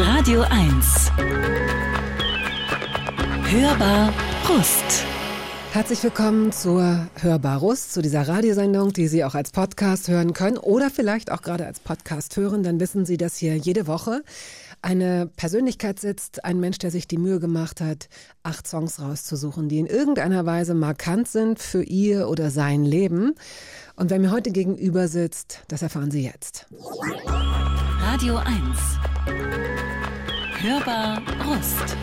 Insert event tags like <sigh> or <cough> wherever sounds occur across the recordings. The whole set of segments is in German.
Radio 1. Hörbar Brust. Herzlich willkommen zur Hörbar Rust, zu dieser Radiosendung, die Sie auch als Podcast hören können oder vielleicht auch gerade als Podcast hören. Dann wissen Sie, dass hier jede Woche eine Persönlichkeit sitzt, ein Mensch, der sich die Mühe gemacht hat, acht Songs rauszusuchen, die in irgendeiner Weise markant sind für ihr oder sein Leben. Und wer mir heute gegenüber sitzt, das erfahren Sie jetzt. Radio 1. Hörbar Brust.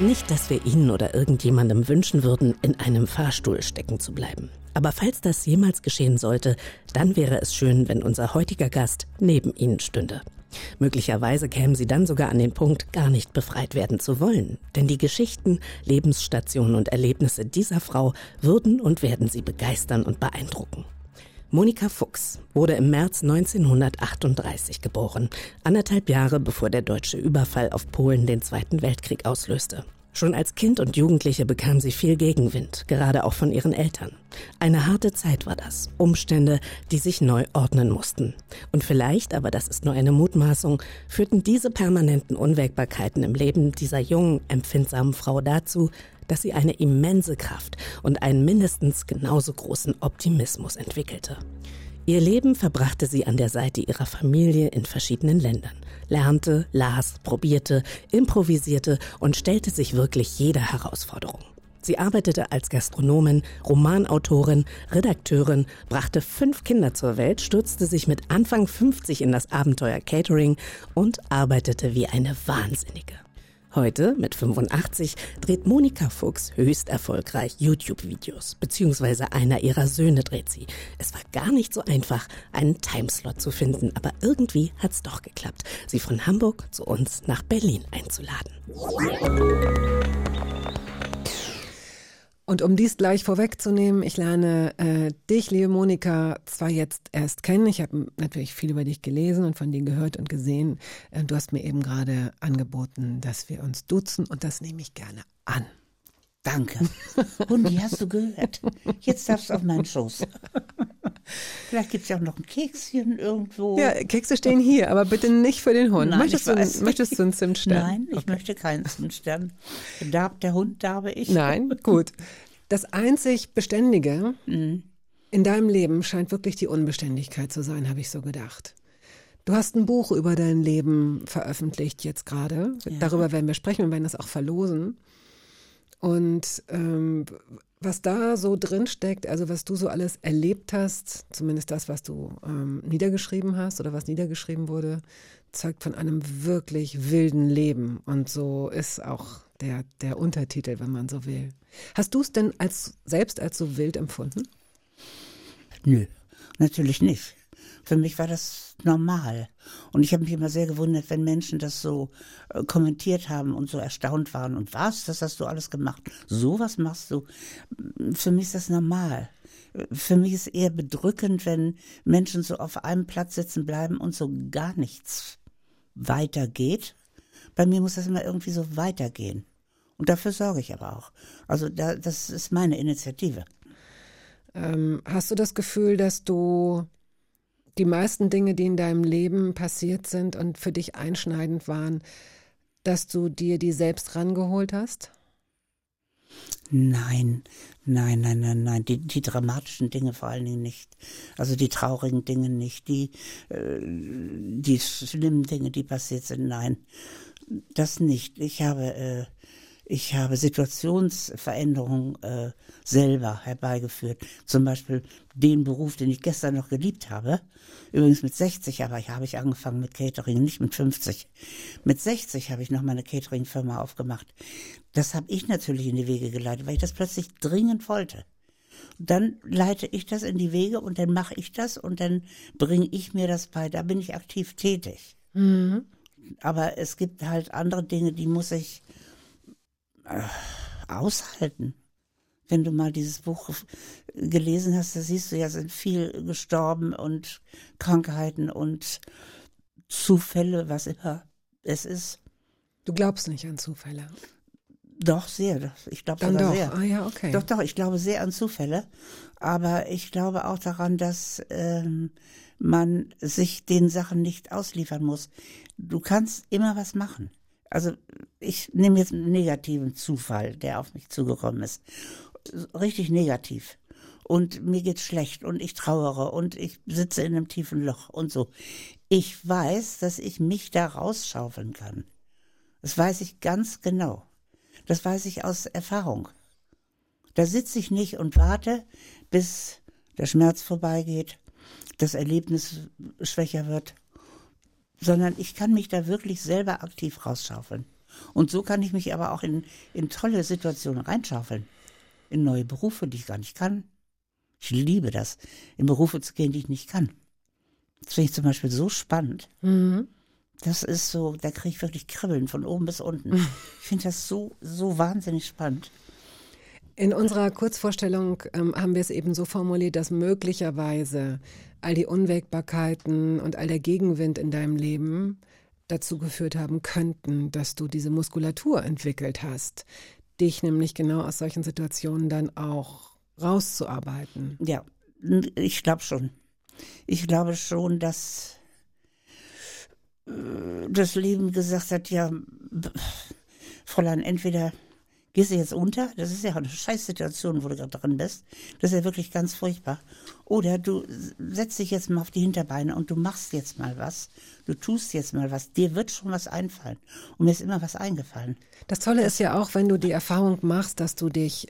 Nicht, dass wir Ihnen oder irgendjemandem wünschen würden, in einem Fahrstuhl stecken zu bleiben. Aber falls das jemals geschehen sollte, dann wäre es schön, wenn unser heutiger Gast neben Ihnen stünde. Möglicherweise kämen Sie dann sogar an den Punkt, gar nicht befreit werden zu wollen. Denn die Geschichten, Lebensstationen und Erlebnisse dieser Frau würden und werden Sie begeistern und beeindrucken. Monika Fuchs wurde im März 1938 geboren, anderthalb Jahre bevor der deutsche Überfall auf Polen den Zweiten Weltkrieg auslöste. Schon als Kind und Jugendliche bekam sie viel Gegenwind, gerade auch von ihren Eltern. Eine harte Zeit war das, Umstände, die sich neu ordnen mussten. Und vielleicht, aber das ist nur eine Mutmaßung, führten diese permanenten Unwägbarkeiten im Leben dieser jungen, empfindsamen Frau dazu, dass sie eine immense Kraft und einen mindestens genauso großen Optimismus entwickelte. Ihr Leben verbrachte sie an der Seite ihrer Familie in verschiedenen Ländern, lernte, las, probierte, improvisierte und stellte sich wirklich jeder Herausforderung. Sie arbeitete als Gastronomin, Romanautorin, Redakteurin, brachte fünf Kinder zur Welt, stürzte sich mit Anfang 50 in das Abenteuer Catering und arbeitete wie eine Wahnsinnige. Heute, mit 85, dreht Monika Fuchs höchst erfolgreich YouTube-Videos, beziehungsweise einer ihrer Söhne dreht sie. Es war gar nicht so einfach, einen Timeslot zu finden, aber irgendwie hat's doch geklappt, sie von Hamburg zu uns nach Berlin einzuladen. Und um dies gleich vorwegzunehmen, ich lerne äh, dich, liebe Monika, zwar jetzt erst kennen. Ich habe natürlich viel über dich gelesen und von dir gehört und gesehen. Äh, du hast mir eben gerade angeboten, dass wir uns duzen und das nehme ich gerne an. Danke. Hundi, hast du gehört? Jetzt darfst du auf meinen Schoß. Vielleicht gibt es ja auch noch ein Kekschen irgendwo. Ja, Kekse stehen hier, aber bitte nicht für den Hund. Nein, möchtest, du, möchtest du einen Zimtstern? Nein, ich Okay. möchte keinen Zimtstern. Darf der Hund, darf ich? Nein, gut. Das einzig Beständige Mhm. in deinem Leben scheint wirklich die Unbeständigkeit zu sein, habe ich so gedacht. Du hast ein Buch über dein Leben veröffentlicht jetzt gerade. Darüber werden wir sprechen, wir werden das auch verlosen. Und ähm, was da so drin steckt, also was du so alles erlebt hast, zumindest das, was du ähm, niedergeschrieben hast oder was niedergeschrieben wurde, zeugt von einem wirklich wilden Leben. Und so ist auch der, der Untertitel, wenn man so will. Hast du es denn als, selbst als so wild empfunden? Nö, natürlich nicht. Für mich war das normal. Und ich habe mich immer sehr gewundert, wenn Menschen das so äh, kommentiert haben und so erstaunt waren. Und was, das hast du alles gemacht? So was machst du? Für mich ist das normal. Für mich ist eher bedrückend, wenn Menschen so auf einem Platz sitzen bleiben und so gar nichts weitergeht. Bei mir muss das immer irgendwie so weitergehen. Und dafür sorge ich aber auch. Also da, das ist meine Initiative. Ähm, hast du das Gefühl, dass du die meisten Dinge, die in deinem Leben passiert sind und für dich einschneidend waren, dass du dir die selbst rangeholt hast? Nein, nein, nein, nein, nein. Die, die dramatischen Dinge vor allen Dingen nicht. Also die traurigen Dinge nicht. Die, äh, die schlimmen Dinge, die passiert sind, nein. Das nicht. Ich habe, äh, ich habe Situationsveränderungen äh, selber herbeigeführt. Zum Beispiel den Beruf, den ich gestern noch geliebt habe. Übrigens mit 60, aber habe ich angefangen mit Catering, nicht mit 50. Mit 60 habe ich noch meine Catering-Firma aufgemacht. Das habe ich natürlich in die Wege geleitet, weil ich das plötzlich dringend wollte. Dann leite ich das in die Wege und dann mache ich das und dann bringe ich mir das bei. Da bin ich aktiv tätig. Aber es gibt halt andere Dinge, die muss ich aushalten. Wenn du mal dieses Buch gelesen hast, da siehst du ja, sind viel gestorben und Krankheiten und Zufälle, was immer es ist. Du glaubst nicht an Zufälle. Doch, sehr. Ich glaube sogar doch. sehr. Ah ja, okay. Doch, doch, ich glaube sehr an Zufälle. Aber ich glaube auch daran, dass ähm, man sich den Sachen nicht ausliefern muss. Du kannst immer was machen. Also ich nehme jetzt einen negativen Zufall, der auf mich zugekommen ist. Richtig negativ. Und mir geht's schlecht und ich trauere und ich sitze in einem tiefen Loch und so. Ich weiß, dass ich mich da rausschaufeln kann. Das weiß ich ganz genau. Das weiß ich aus Erfahrung. Da sitze ich nicht und warte, bis der Schmerz vorbeigeht, das Erlebnis schwächer wird, sondern ich kann mich da wirklich selber aktiv rausschaufeln. Und so kann ich mich aber auch in, in tolle Situationen reinschaufeln. In neue Berufe, die ich gar nicht kann. Ich liebe das, in Berufe zu gehen, die ich nicht kann. Das finde ich zum Beispiel so spannend. Mhm. Das ist so, da kriege ich wirklich Kribbeln von oben bis unten. <laughs> Ich finde das so, so wahnsinnig spannend. In unserer Kurzvorstellung ähm, haben wir es eben so formuliert, dass möglicherweise all die Unwägbarkeiten und all der Gegenwind in deinem Leben dazu geführt haben könnten, dass du diese Muskulatur entwickelt hast, dich nämlich genau aus solchen Situationen dann auch rauszuarbeiten. Ja, ich glaube schon. Ich glaube schon, dass äh, das Leben gesagt hat, ja, Fräulein, entweder gehst du jetzt unter, das ist ja eine Scheißsituation, wo du gerade drin bist, das ist ja wirklich ganz furchtbar. Oder du setzt dich jetzt mal auf die Hinterbeine und du machst jetzt mal was, du tust jetzt mal was, dir wird schon was einfallen. Und mir ist immer was eingefallen. Das Tolle ist ja auch, wenn du die Erfahrung machst, dass du dich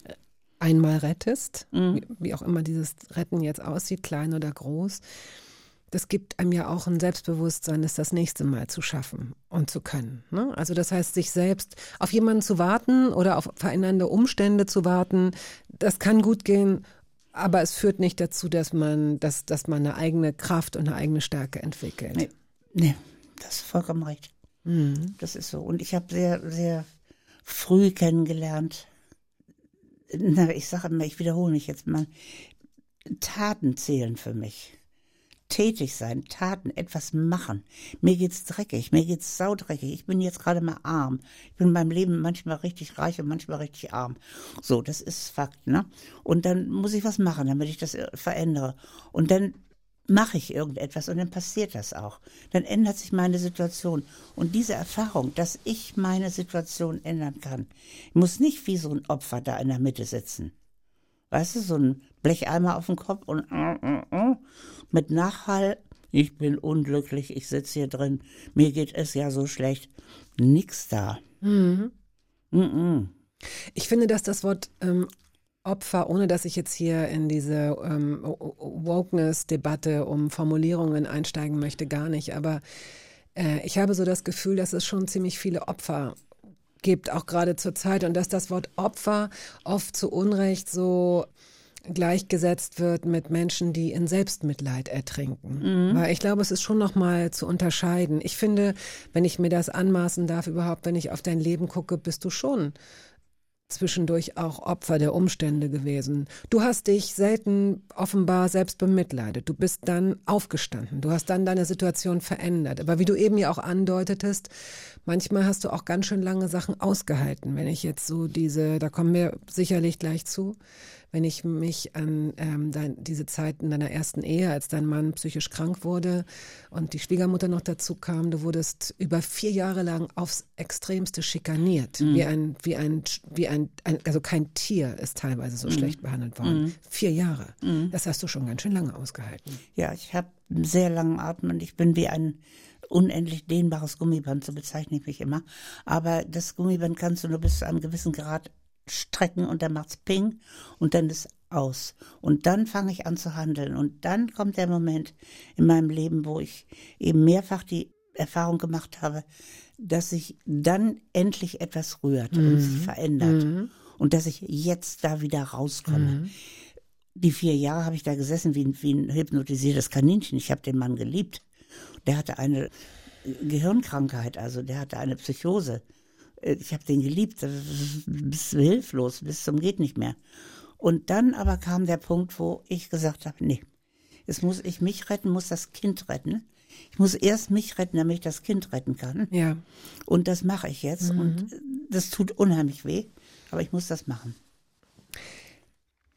einmal rettest, wie, wie auch immer dieses Retten jetzt aussieht, klein oder groß, das gibt einem ja auch ein Selbstbewusstsein, es das nächste Mal zu schaffen und zu können. Ne? Also das heißt, sich selbst auf jemanden zu warten oder auf verändernde Umstände zu warten, das kann gut gehen, aber es führt nicht dazu, dass man, dass, dass man eine eigene Kraft und eine eigene Stärke entwickelt. Nee, nee das ist vollkommen recht. Das ist so. Und ich habe sehr, sehr früh kennengelernt, na, ich sage immer, ich wiederhole mich jetzt mal, Taten zählen für mich. Tätig sein, Taten, etwas machen. Mir geht's dreckig, mir geht's saudreckig. Ich bin jetzt gerade mal arm. Ich bin in meinem Leben manchmal richtig reich und manchmal richtig arm. So, das ist Fakt, ne? Und dann muss ich was machen, damit ich das äh, verändere. Und dann mache ich irgendetwas und dann passiert das auch. Dann ändert sich meine Situation. Und diese Erfahrung, dass ich meine Situation ändern kann, muss nicht wie so ein Opfer da in der Mitte sitzen. Weißt du, so ein Blecheimer auf dem Kopf und äh, äh, äh, mit Nachhall. Ich bin unglücklich, ich sitze hier drin, mir geht es ja so schlecht. Nix da. Mhm. -mm. Ich finde, dass das Wort ähm, Opfer, ohne dass ich jetzt hier in diese ähm, Wokeness-Debatte um Formulierungen einsteigen möchte, gar nicht. Aber äh, ich habe so das Gefühl, dass es schon ziemlich viele Opfer gibt, auch gerade zur Zeit. Und dass das Wort Opfer oft zu Unrecht so gleichgesetzt wird mit Menschen, die in Selbstmitleid ertrinken. Weil ich glaube, es ist schon nochmal zu unterscheiden. Ich finde, wenn ich mir das anmaßen darf, überhaupt, wenn ich auf dein Leben gucke, bist du schon zwischendurch auch Opfer der Umstände gewesen. Du hast dich selten offenbar selbst bemitleidet. Du bist dann aufgestanden. Du hast dann deine Situation verändert. Aber wie du eben ja auch andeutetest, manchmal hast du auch ganz schön lange Sachen ausgehalten. Wenn ich jetzt so diese, da kommen wir sicherlich gleich zu, wenn ich mich an ähm, dein, diese Zeit in deiner ersten Ehe, als dein Mann psychisch krank wurde und die Schwiegermutter noch dazu kam, du wurdest über vier Jahre lang aufs Extremste schikaniert, wie ein, wie ein, wie ein, ein, also kein Tier ist teilweise so schlecht behandelt worden. Vier Jahre. Das hast du schon ganz schön lange ausgehalten. Ja, ich habe einen sehr langen Atem und ich bin wie ein unendlich dehnbares Gummiband, so bezeichne ich mich immer. Aber das Gummiband kannst du nur bis zu einem gewissen Grad strecken und dann macht's Ping und dann ist aus. Und dann fange ich an zu handeln. Und dann kommt der Moment in meinem Leben, wo ich eben mehrfach die Erfahrung gemacht habe, dass sich dann endlich etwas rührt und sich verändert. Und dass ich jetzt da wieder rauskomme. Die vier Jahre habe ich da gesessen wie ein, wie ein hypnotisiertes Kaninchen. Ich habe den Mann geliebt. Der hatte eine Gehirnkrankheit, also der hatte eine Psychose. Äh, Ich habe den geliebt, ist hilflos, bis zum geht nicht mehr. Und dann aber kam der Punkt, wo ich gesagt habe, nee, jetzt muss ich mich retten, muss das Kind retten. Ich muss erst mich retten, damit ich das Kind retten kann. Ja. Und das mache ich jetzt. Und das tut unheimlich weh, aber ich muss das machen.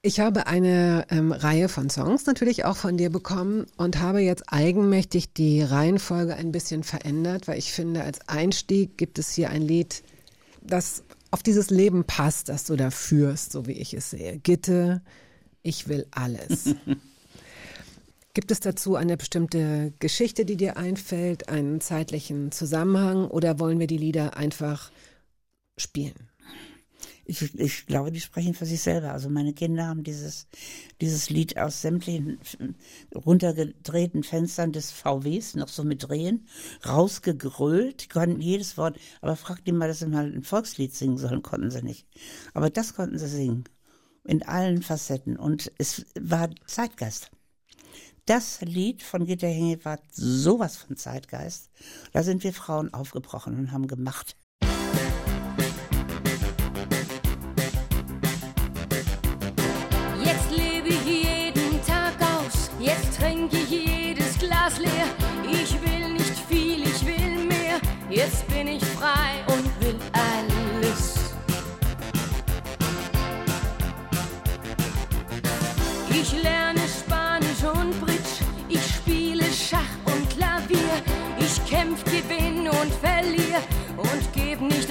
Ich habe eine ähm, Reihe von Songs natürlich auch von dir bekommen und habe jetzt eigenmächtig die Reihenfolge ein bisschen verändert, weil ich finde, als Einstieg gibt es hier ein Lied, das auf dieses Leben passt, das du da führst, so wie ich es sehe. Gitte, ich will alles. <laughs> Gibt es dazu eine bestimmte Geschichte, die dir einfällt, einen zeitlichen Zusammenhang oder wollen wir die Lieder einfach spielen? Ich, ich glaube, die sprechen für sich selber. Also meine Kinder haben dieses, dieses Lied aus sämtlichen runtergedrehten Fenstern des VWs, noch so mit Drehen, rausgegrölt. Die konnten jedes Wort, aber fragt die mal, dass sie mal ein Volkslied singen sollen, konnten sie nicht. Aber das konnten sie singen. In allen Facetten. Und es war Zeitgeist. Das Lied von Gitta Henge war sowas von Zeitgeist. Da sind wir Frauen aufgebrochen und haben gemacht.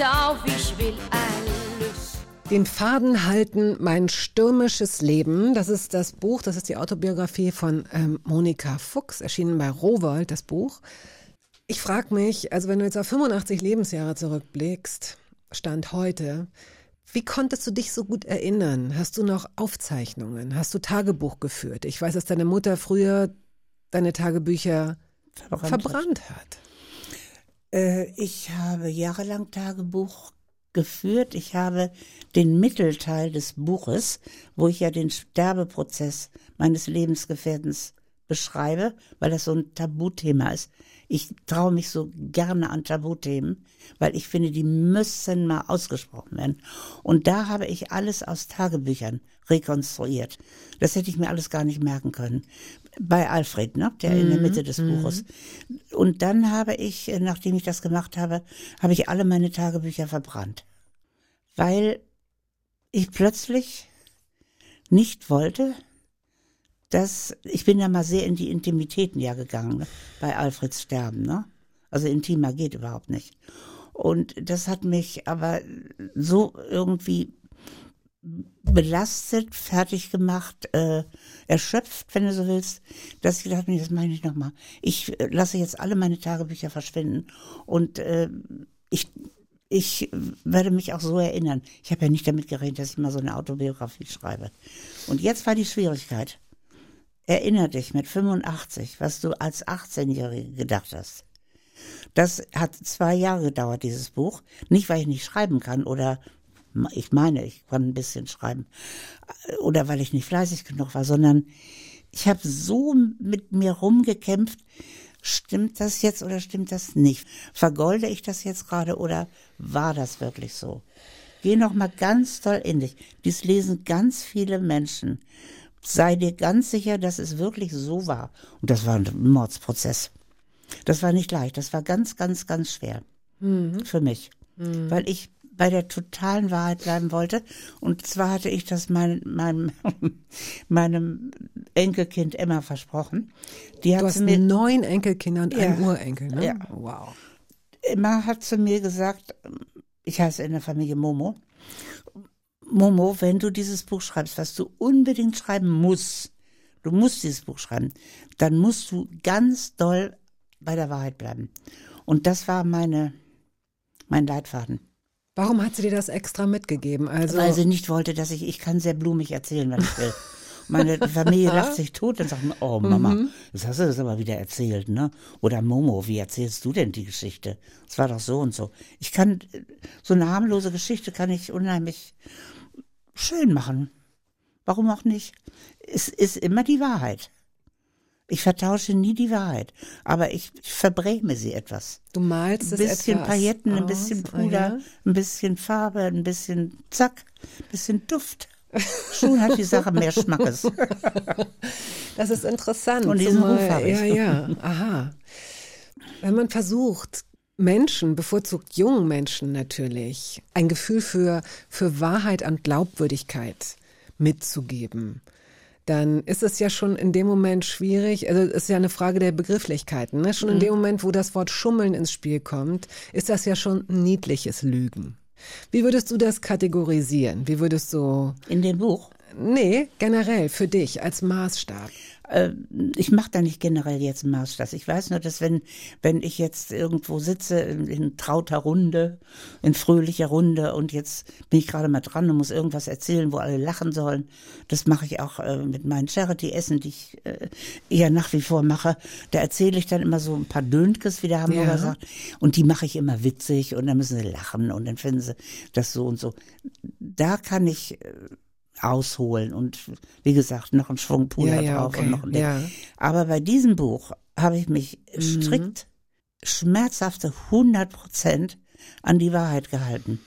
Auf, ich will alles. Den Faden halten, mein stürmisches Leben. Das ist das Buch, das ist die Autobiografie von ähm, Monika Fuchs, erschienen bei Rowold, das Buch. Ich frage mich, also wenn du jetzt auf 85 Lebensjahre zurückblickst, Stand heute, wie konntest du dich so gut erinnern? Hast du noch Aufzeichnungen? Hast du Tagebuch geführt? Ich weiß, dass deine Mutter früher deine Tagebücher verbrannt, verbrannt hat. hat. Äh, ich habe jahrelang Tagebuch geführt. Ich habe den Mittelteil des Buches, wo ich ja den Sterbeprozess meines Lebensgefährtens beschreibe, weil das so ein Tabuthema ist, ich traue mich so gerne an Tabuthemen, weil ich finde, die müssen mal ausgesprochen werden. Und da habe ich alles aus Tagebüchern rekonstruiert. Das hätte ich mir alles gar nicht merken können. Bei Alfred, ne? der in der mhm. Mitte des mhm. Buches. Und dann habe ich, nachdem ich das gemacht habe, habe ich alle meine Tagebücher verbrannt. Weil ich plötzlich nicht wollte, dass ich bin ja mal sehr in die Intimitäten ja gegangen ne? bei Alfreds Sterben, ne? Also intimer geht überhaupt nicht. Und das hat mich aber so irgendwie belastet, fertig gemacht, äh, erschöpft, wenn du so willst, dass ich gedacht habe, das meine ich nochmal. Ich äh, lasse jetzt alle meine Tagebücher verschwinden und äh, ich ich werde mich auch so erinnern. Ich habe ja nicht damit geredet, dass ich mal so eine Autobiografie schreibe. Und jetzt war die Schwierigkeit. Erinner dich mit 85, was du als 18-Jährige gedacht hast. Das hat zwei Jahre gedauert, dieses Buch. Nicht, weil ich nicht schreiben kann oder ich meine, ich kann ein bisschen schreiben oder weil ich nicht fleißig genug war, sondern ich habe so mit mir rumgekämpft, stimmt das jetzt oder stimmt das nicht? Vergolde ich das jetzt gerade oder war das wirklich so? Geh noch mal ganz toll in dich. Dies lesen ganz viele Menschen sei dir ganz sicher, dass es wirklich so war. Und das war ein Mordsprozess. Das war nicht leicht. Das war ganz, ganz, ganz schwer. Mhm. Für mich. Mhm. Weil ich bei der totalen Wahrheit bleiben wollte. Und zwar hatte ich das mein, meinem, <laughs> meinem Enkelkind Emma versprochen. Die hat du hast mir, neun Enkelkinder und ja, einen Urenkel, ne? Ja. Wow. Emma hat zu mir gesagt, ich heiße in der Familie Momo, Momo, wenn du dieses Buch schreibst, was du unbedingt schreiben musst, du musst dieses Buch schreiben, dann musst du ganz doll bei der Wahrheit bleiben. Und das war meine, mein Leitfaden. Warum hat sie dir das extra mitgegeben? Also Weil sie nicht wollte, dass ich, ich kann sehr blumig erzählen, was ich will. Meine <laughs> Familie lacht sich tot und sagt, oh Mama, mhm. das hast du das aber wieder erzählt, ne? Oder Momo, wie erzählst du denn die Geschichte? Es war doch so und so. Ich kann, so eine harmlose Geschichte kann ich unheimlich schön machen. Warum auch nicht? Es ist immer die Wahrheit. Ich vertausche nie die Wahrheit, aber ich, verbräme sie etwas. Du malst es Ein bisschen etwas Pailletten, aus. ein bisschen Puder, oh, ja? ein bisschen Farbe, ein bisschen Zack, ein bisschen Duft. Schon hat die Sache mehr Schmackes. <laughs> Das ist interessant. Und diesen Ruf habe ich. Ja, ja, aha. Wenn man versucht, Menschen, bevorzugt jungen Menschen natürlich, ein Gefühl für, für Wahrheit und Glaubwürdigkeit mitzugeben, dann ist es ja schon in dem Moment schwierig, also es ist ja eine Frage der Begrifflichkeiten. Ne? Schon in dem Moment, wo das Wort Schummeln ins Spiel kommt, ist das ja schon niedliches Lügen. Wie würdest du das kategorisieren? Wie würdest du. In dem Buch? Nee, generell für dich als Maßstab. Äh, ich mache da nicht generell jetzt einen Maßstab. Ich weiß nur, dass wenn, wenn ich jetzt irgendwo sitze in, in trauter Runde, in fröhlicher Runde und jetzt bin ich gerade mal dran und muss irgendwas erzählen, wo alle lachen sollen, das mache ich auch äh, mit meinen Charity-Essen, die ich äh, eher nach wie vor mache. Da erzähle ich dann immer so ein paar Dönkes, wie der Hamburger Ja. sagt. Und die mache ich immer witzig und dann müssen sie lachen und dann finden sie das so und so. Da kann ich äh, ausholen und wie gesagt, noch einen Schwung Puder Ja, ja, drauf okay. und noch ein Ding. Ja. Aber bei diesem Buch habe ich mich strikt, schmerzhafte 100 Prozent an die Wahrheit gehalten.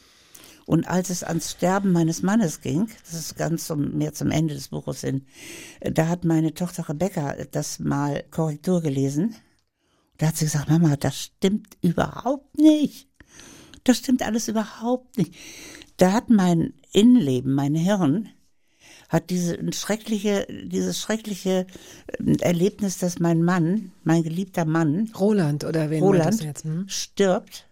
Und als es ans Sterben meines Mannes ging, das ist ganz zum, mehr zum Ende des Buches hin, äh, da hat meine Tochter Rebecca das mal Korrektur gelesen. Da hat sie gesagt, Mama, das stimmt überhaupt nicht. Das stimmt alles überhaupt nicht. Da hat mein Innenleben, mein Hirn, hat diese schreckliche, dieses schreckliche äh, Erlebnis, dass mein Mann, mein geliebter Mann, Roland oder wen Roland, jetzt? Hm? stirbt.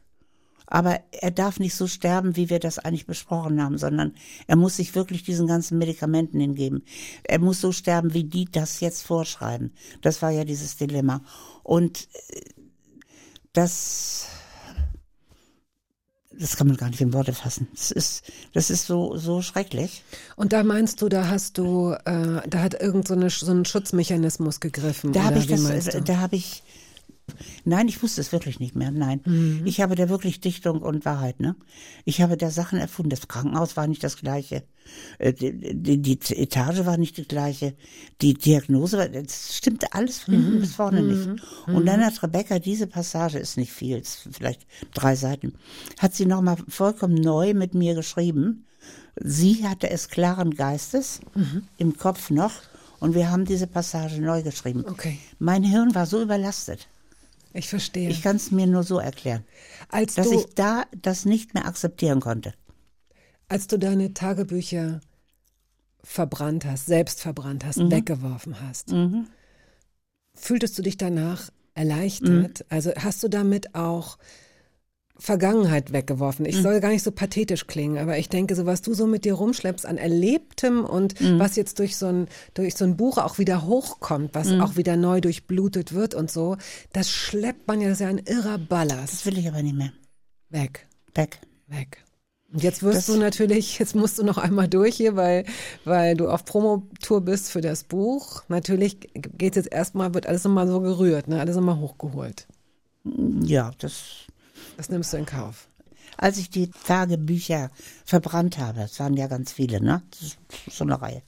Aber er darf nicht so sterben, wie wir das eigentlich besprochen haben, sondern er muss sich wirklich diesen ganzen Medikamenten hingeben. Er muss so sterben, wie die das jetzt vorschreiben. Das war ja dieses Dilemma. Und äh, das, das kann man gar nicht in Worte fassen. Das ist, das ist so, so schrecklich. Und da meinst du, da hast du, äh, da hat irgend so, eine, so ein Schutzmechanismus gegriffen. Da habe ich das, du? da habe ich, nein, ich wusste es wirklich nicht mehr, nein. Mhm. Ich habe da wirklich Dichtung und Wahrheit, ne? Ich habe da Sachen erfunden. Das Krankenhaus war nicht das gleiche. Äh, Die, die, die Etage war nicht die gleiche. Die Diagnose war, das stimmte alles von hinten bis vorne nicht. Und dann hat Rebecca diese Passage, ist nicht viel, ist vielleicht drei Seiten, hat sie nochmal vollkommen neu mit mir geschrieben. Sie hatte es klaren Geistes, im Kopf noch, und wir haben diese Passage neu geschrieben. Okay. Mein Hirn war so überlastet. Ich verstehe. Ich kann es mir nur so erklären, als, dass du, ich da das nicht mehr akzeptieren konnte. als du deine Tagebücher verbrannt hast, selbst verbrannt Mhm. hast, weggeworfen hast, fühltest du dich danach erleichtert? Mhm. Also hast du damit auch Vergangenheit weggeworfen? Mhm. Ich soll gar nicht so pathetisch klingen, aber ich denke, so was du so mit dir rumschleppst an Erlebtem und Mhm. was jetzt durch so ein durch so ein Buch auch wieder hochkommt, was Mhm. auch wieder neu durchblutet wird und so, das schleppt man ja, das ist ja ein irrer Ballast. Das will ich aber nicht mehr. Weg, Weg. weg. Und jetzt wirst Das- du natürlich, jetzt musst du noch einmal durch hier, weil, weil du auf Promotour bist für das Buch. Natürlich geht jetzt erstmal, wird alles nochmal so gerührt, ne? alles nochmal hochgeholt. Ja, das. Das nimmst du in Kauf. Als ich die Tagebücher verbrannt habe, es waren ja ganz viele, ne? Das ist so eine Reihe.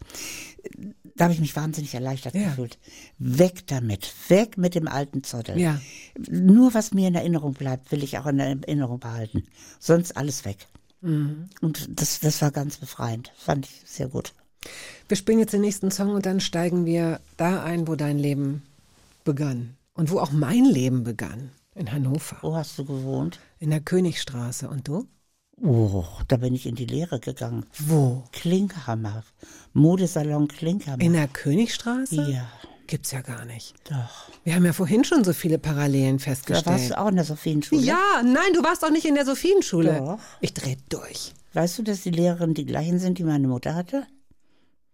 Da habe ich mich wahnsinnig erleichtert Ja. gefühlt. Weg damit. Weg mit dem alten Zottel. Ja. Nur was mir in Erinnerung bleibt, will ich auch in Erinnerung behalten. Sonst alles weg. Mhm. Und das, das war ganz befreiend. Fand ich sehr gut. Wir spielen jetzt den nächsten Song und dann steigen wir da ein, wo dein Leben begann. Und wo auch mein Leben begann. In Hannover. Wo hast du gewohnt? In der Königstraße. Und du? Oh, da bin ich in die Lehre gegangen. Wo? Klinkhammer. Modesalon Klinkhammer. In der Königstraße? ja, Gibt's ja gar nicht. doch. Wir haben ja vorhin schon so viele Parallelen Da festgestellt. warst du auch in der Sophienschule. Ja, nein, du warst doch nicht in der Sophienschule. Doch. Ich dreh durch. Weißt du, dass die Lehrerinnen die gleichen sind, die meine Mutter hatte?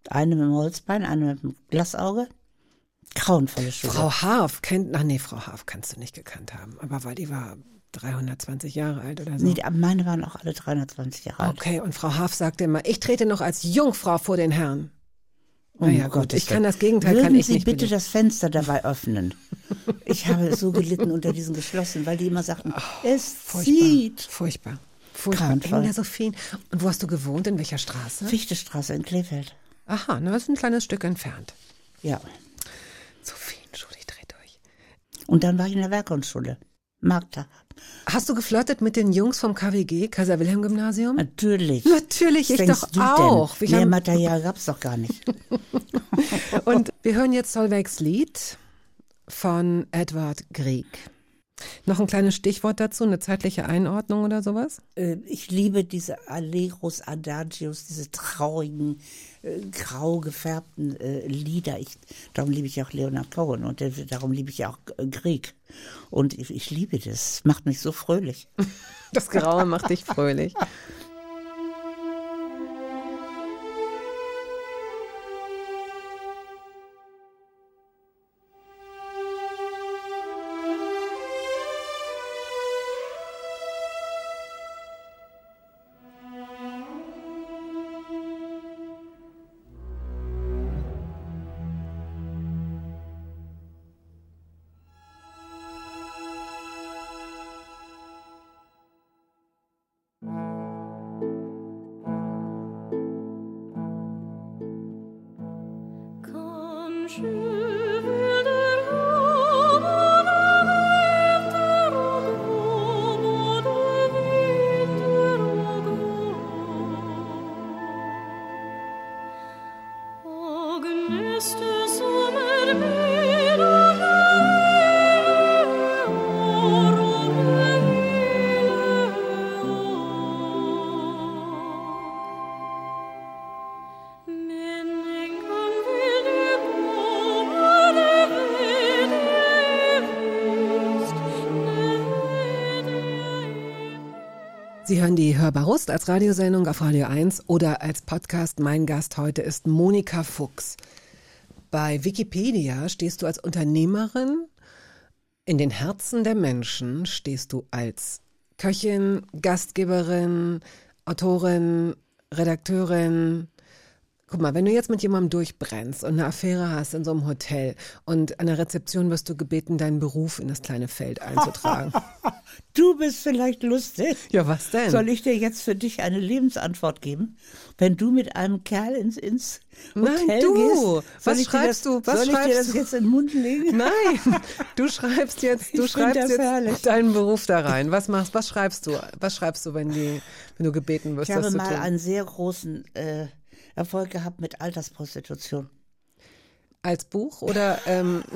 Eine mit dem Holzbein, eine mit dem Glasauge. Grauenvolle Schule. Frau Haaf kennt, ach nee, Frau Haaf kannst du nicht gekannt haben, aber weil die war 320 Jahre alt oder so. Nee, meine waren auch alle 320 Jahre alt. okay, und Frau Haaf sagte immer, ich trete noch als Jungfrau vor den Herrn. Naja, Um gut, Gottes ich kann das Gegenteil, Würden kann ich Sie nicht bitte das Fenster dabei öffnen? Ich habe so gelitten unter diesen geschlossenen, weil die immer sagten, es Furchtbar, zieht. furchtbar, furchtbar. Der Sophien. Und wo hast du gewohnt, in welcher Straße? Fichtestraße in Krefeld. Aha, na, das ist ein kleines Stück entfernt. Ja. Sophienschule, ich dreh durch. Und dann war ich in der Werkgrundschule. Magda. Hast du geflirtet mit den Jungs vom KWG, Kaiser Wilhelm Gymnasium? Natürlich. Natürlich, ich doch auch. Denn? Wir Mehr haben- Material gab's doch gar nicht. <laughs> Und wir hören jetzt Solveigs Lied von Edward Grieg. Noch ein kleines Stichwort dazu, eine zeitliche Einordnung oder sowas? Äh, ich liebe diese Allegros, Adagios, diese traurigen, grau gefärbten äh, Lieder. Ich, darum liebe ich auch Leonard Cohen und äh, darum liebe ich auch äh, Grieg. Und ich, ich liebe das. Macht mich so fröhlich. Das Graue macht dich fröhlich. Sie hören die Hörbar Rust als Radiosendung auf Radio 1 oder als Podcast. Mein Gast heute ist Monika Fuchs. Bei Wikipedia stehst du als Unternehmerin. In den Herzen der Menschen stehst du als Köchin, Gastgeberin, Autorin, Redakteurin. Guck mal, wenn du jetzt mit jemandem durchbrennst und eine Affäre hast in so einem Hotel und an der Rezeption wirst du gebeten, deinen Beruf in das kleine Feld einzutragen. <laughs> Du bist vielleicht lustig. ja, was denn? Soll ich dir jetzt für dich eine Lebensantwort geben? Wenn du mit einem Kerl ins, ins Hotel Nein, du. gehst, Was schreibst das, du? Was soll ich dir schreibst das du? jetzt in den Mund legen? Nein, <laughs> du schreibst jetzt, du Ich schreibst jetzt herrlich. deinen Beruf da rein. Was machst, was schreibst du? Was schreibst du, wenn die, wenn du gebeten wirst, Ich habe mal einen sehr großen äh, Erfolg gehabt mit Altersprostitution. Als Buch oder ähm, <laughs>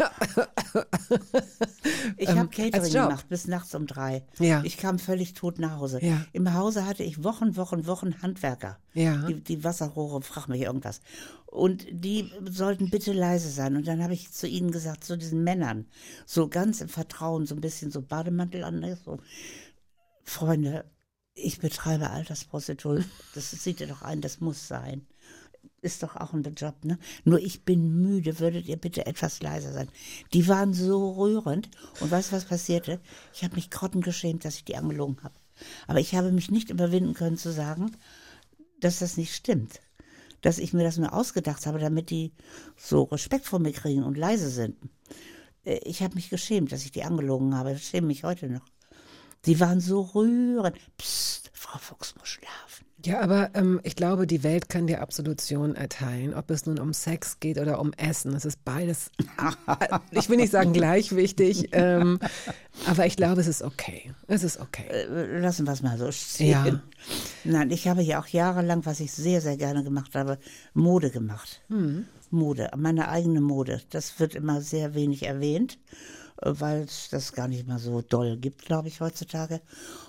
<laughs> Ich Ähm, habe als Catering gemacht bis nachts um drei. Ja. Ich kam völlig tot nach Hause. Ja. Im Hause hatte ich Wochen, Wochen, Wochen Handwerker. Ja. Die, die Wasserrohre, frag mich irgendwas. Und die sollten bitte leise sein. Und dann habe ich zu ihnen gesagt, zu diesen Männern, so ganz im Vertrauen, so ein bisschen so Bademantel an, ne, so, Freunde, ich betreibe Altersprostitution. Das sieht ihr doch ein, das muss sein. Ist doch auch ein Job, ne? Nur ich bin müde, würdet ihr bitte etwas leiser sein. Die waren so rührend. Und weißt du, was passierte? Ich habe mich grottengeschämt, dass ich die angelogen habe. Aber ich habe mich nicht überwinden können zu sagen, dass das nicht stimmt. Dass ich mir das nur ausgedacht habe, damit die so Respekt vor mir kriegen und leise sind. Äh, Ich habe mich geschämt, dass ich die angelogen habe. Ich schäme mich heute noch. Die waren so rührend. Psst, Frau Fuchs muss schlafen. ja, aber ähm, ich glaube, die Welt kann dir Absolution erteilen, ob es nun um Sex geht oder um Essen. Es ist beides, <laughs> ich will nicht sagen gleich wichtig, ähm, aber ich glaube, es ist okay. Es ist okay. Äh, Lassen wir es mal so stehen. Ja. Nein, ich habe ja auch jahrelang, was ich sehr, sehr gerne gemacht habe, Mode gemacht. Mode, meine eigene Mode. Das wird immer sehr wenig erwähnt, äh, weil es das gar nicht mal so doll gibt, glaube ich, heutzutage.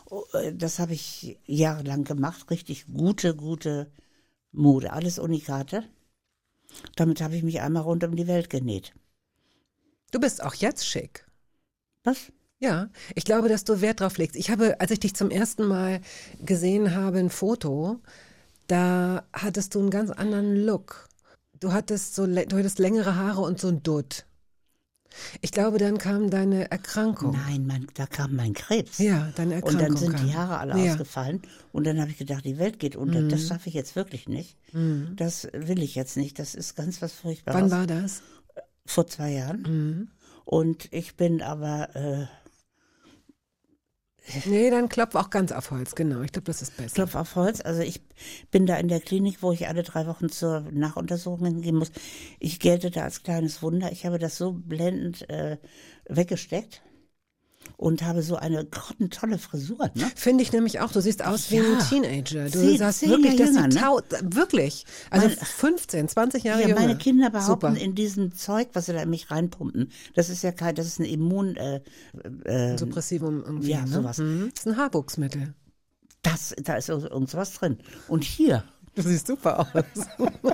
Oh, äh, Das habe ich jahrelang gemacht. Richtig gute, gute Mode. Alles Unikate. Damit habe ich mich einmal rund um die Welt genäht. Du bist auch jetzt schick. Was? Ja, ich glaube, dass du Wert drauf legst. Ich habe, als ich dich zum ersten Mal gesehen habe, ein Foto, da hattest du einen ganz anderen Look. Du hattest so, du hattest längere Haare und so ein Dutt. Ich glaube, dann kam deine Erkrankung. Nein, mein, da kam mein Krebs. Ja, deine Und Erkrankung dann sind kam. die Haare alle Ja. Mhm. ausgefallen. Und dann habe ich gedacht, die Welt geht unter. Das schaffe ich jetzt wirklich nicht. Das will ich jetzt nicht. Das ist ganz was Furchtbares. Wann war das? Vor zwei Jahren. Und ich bin aber, äh, Nee, dann klopf auch ganz auf Holz, genau. Ich glaube, das ist besser. Klopf auf Holz, also ich bin da in der Klinik, wo ich alle drei Wochen zur Nachuntersuchung hingehen muss. Ich gelte da als kleines Wunder. Ich habe das so blendend äh, weggesteckt. Und habe so eine grottentolle Frisur. Ne? Finde ich nämlich auch. Du siehst aus wie ein Ja. Teenager. Du Zehn- sagst wirklich, dass jünger, sie ne? wirklich. Also Meine- 15, 20 Jahre Ja, jünger. meine Kinder behaupten Super. in diesem Zeug, was sie da in mich reinpumpen, das ist ja kein, das ist ein Immun, äh, äh, Suppressivum irgendwie. Ja, ne? sowas. Mhm. Das ist ein Haarwuchsmittel. das, da ist irgend- irgendwas drin. Und hier, Du siehst super aus. <laughs>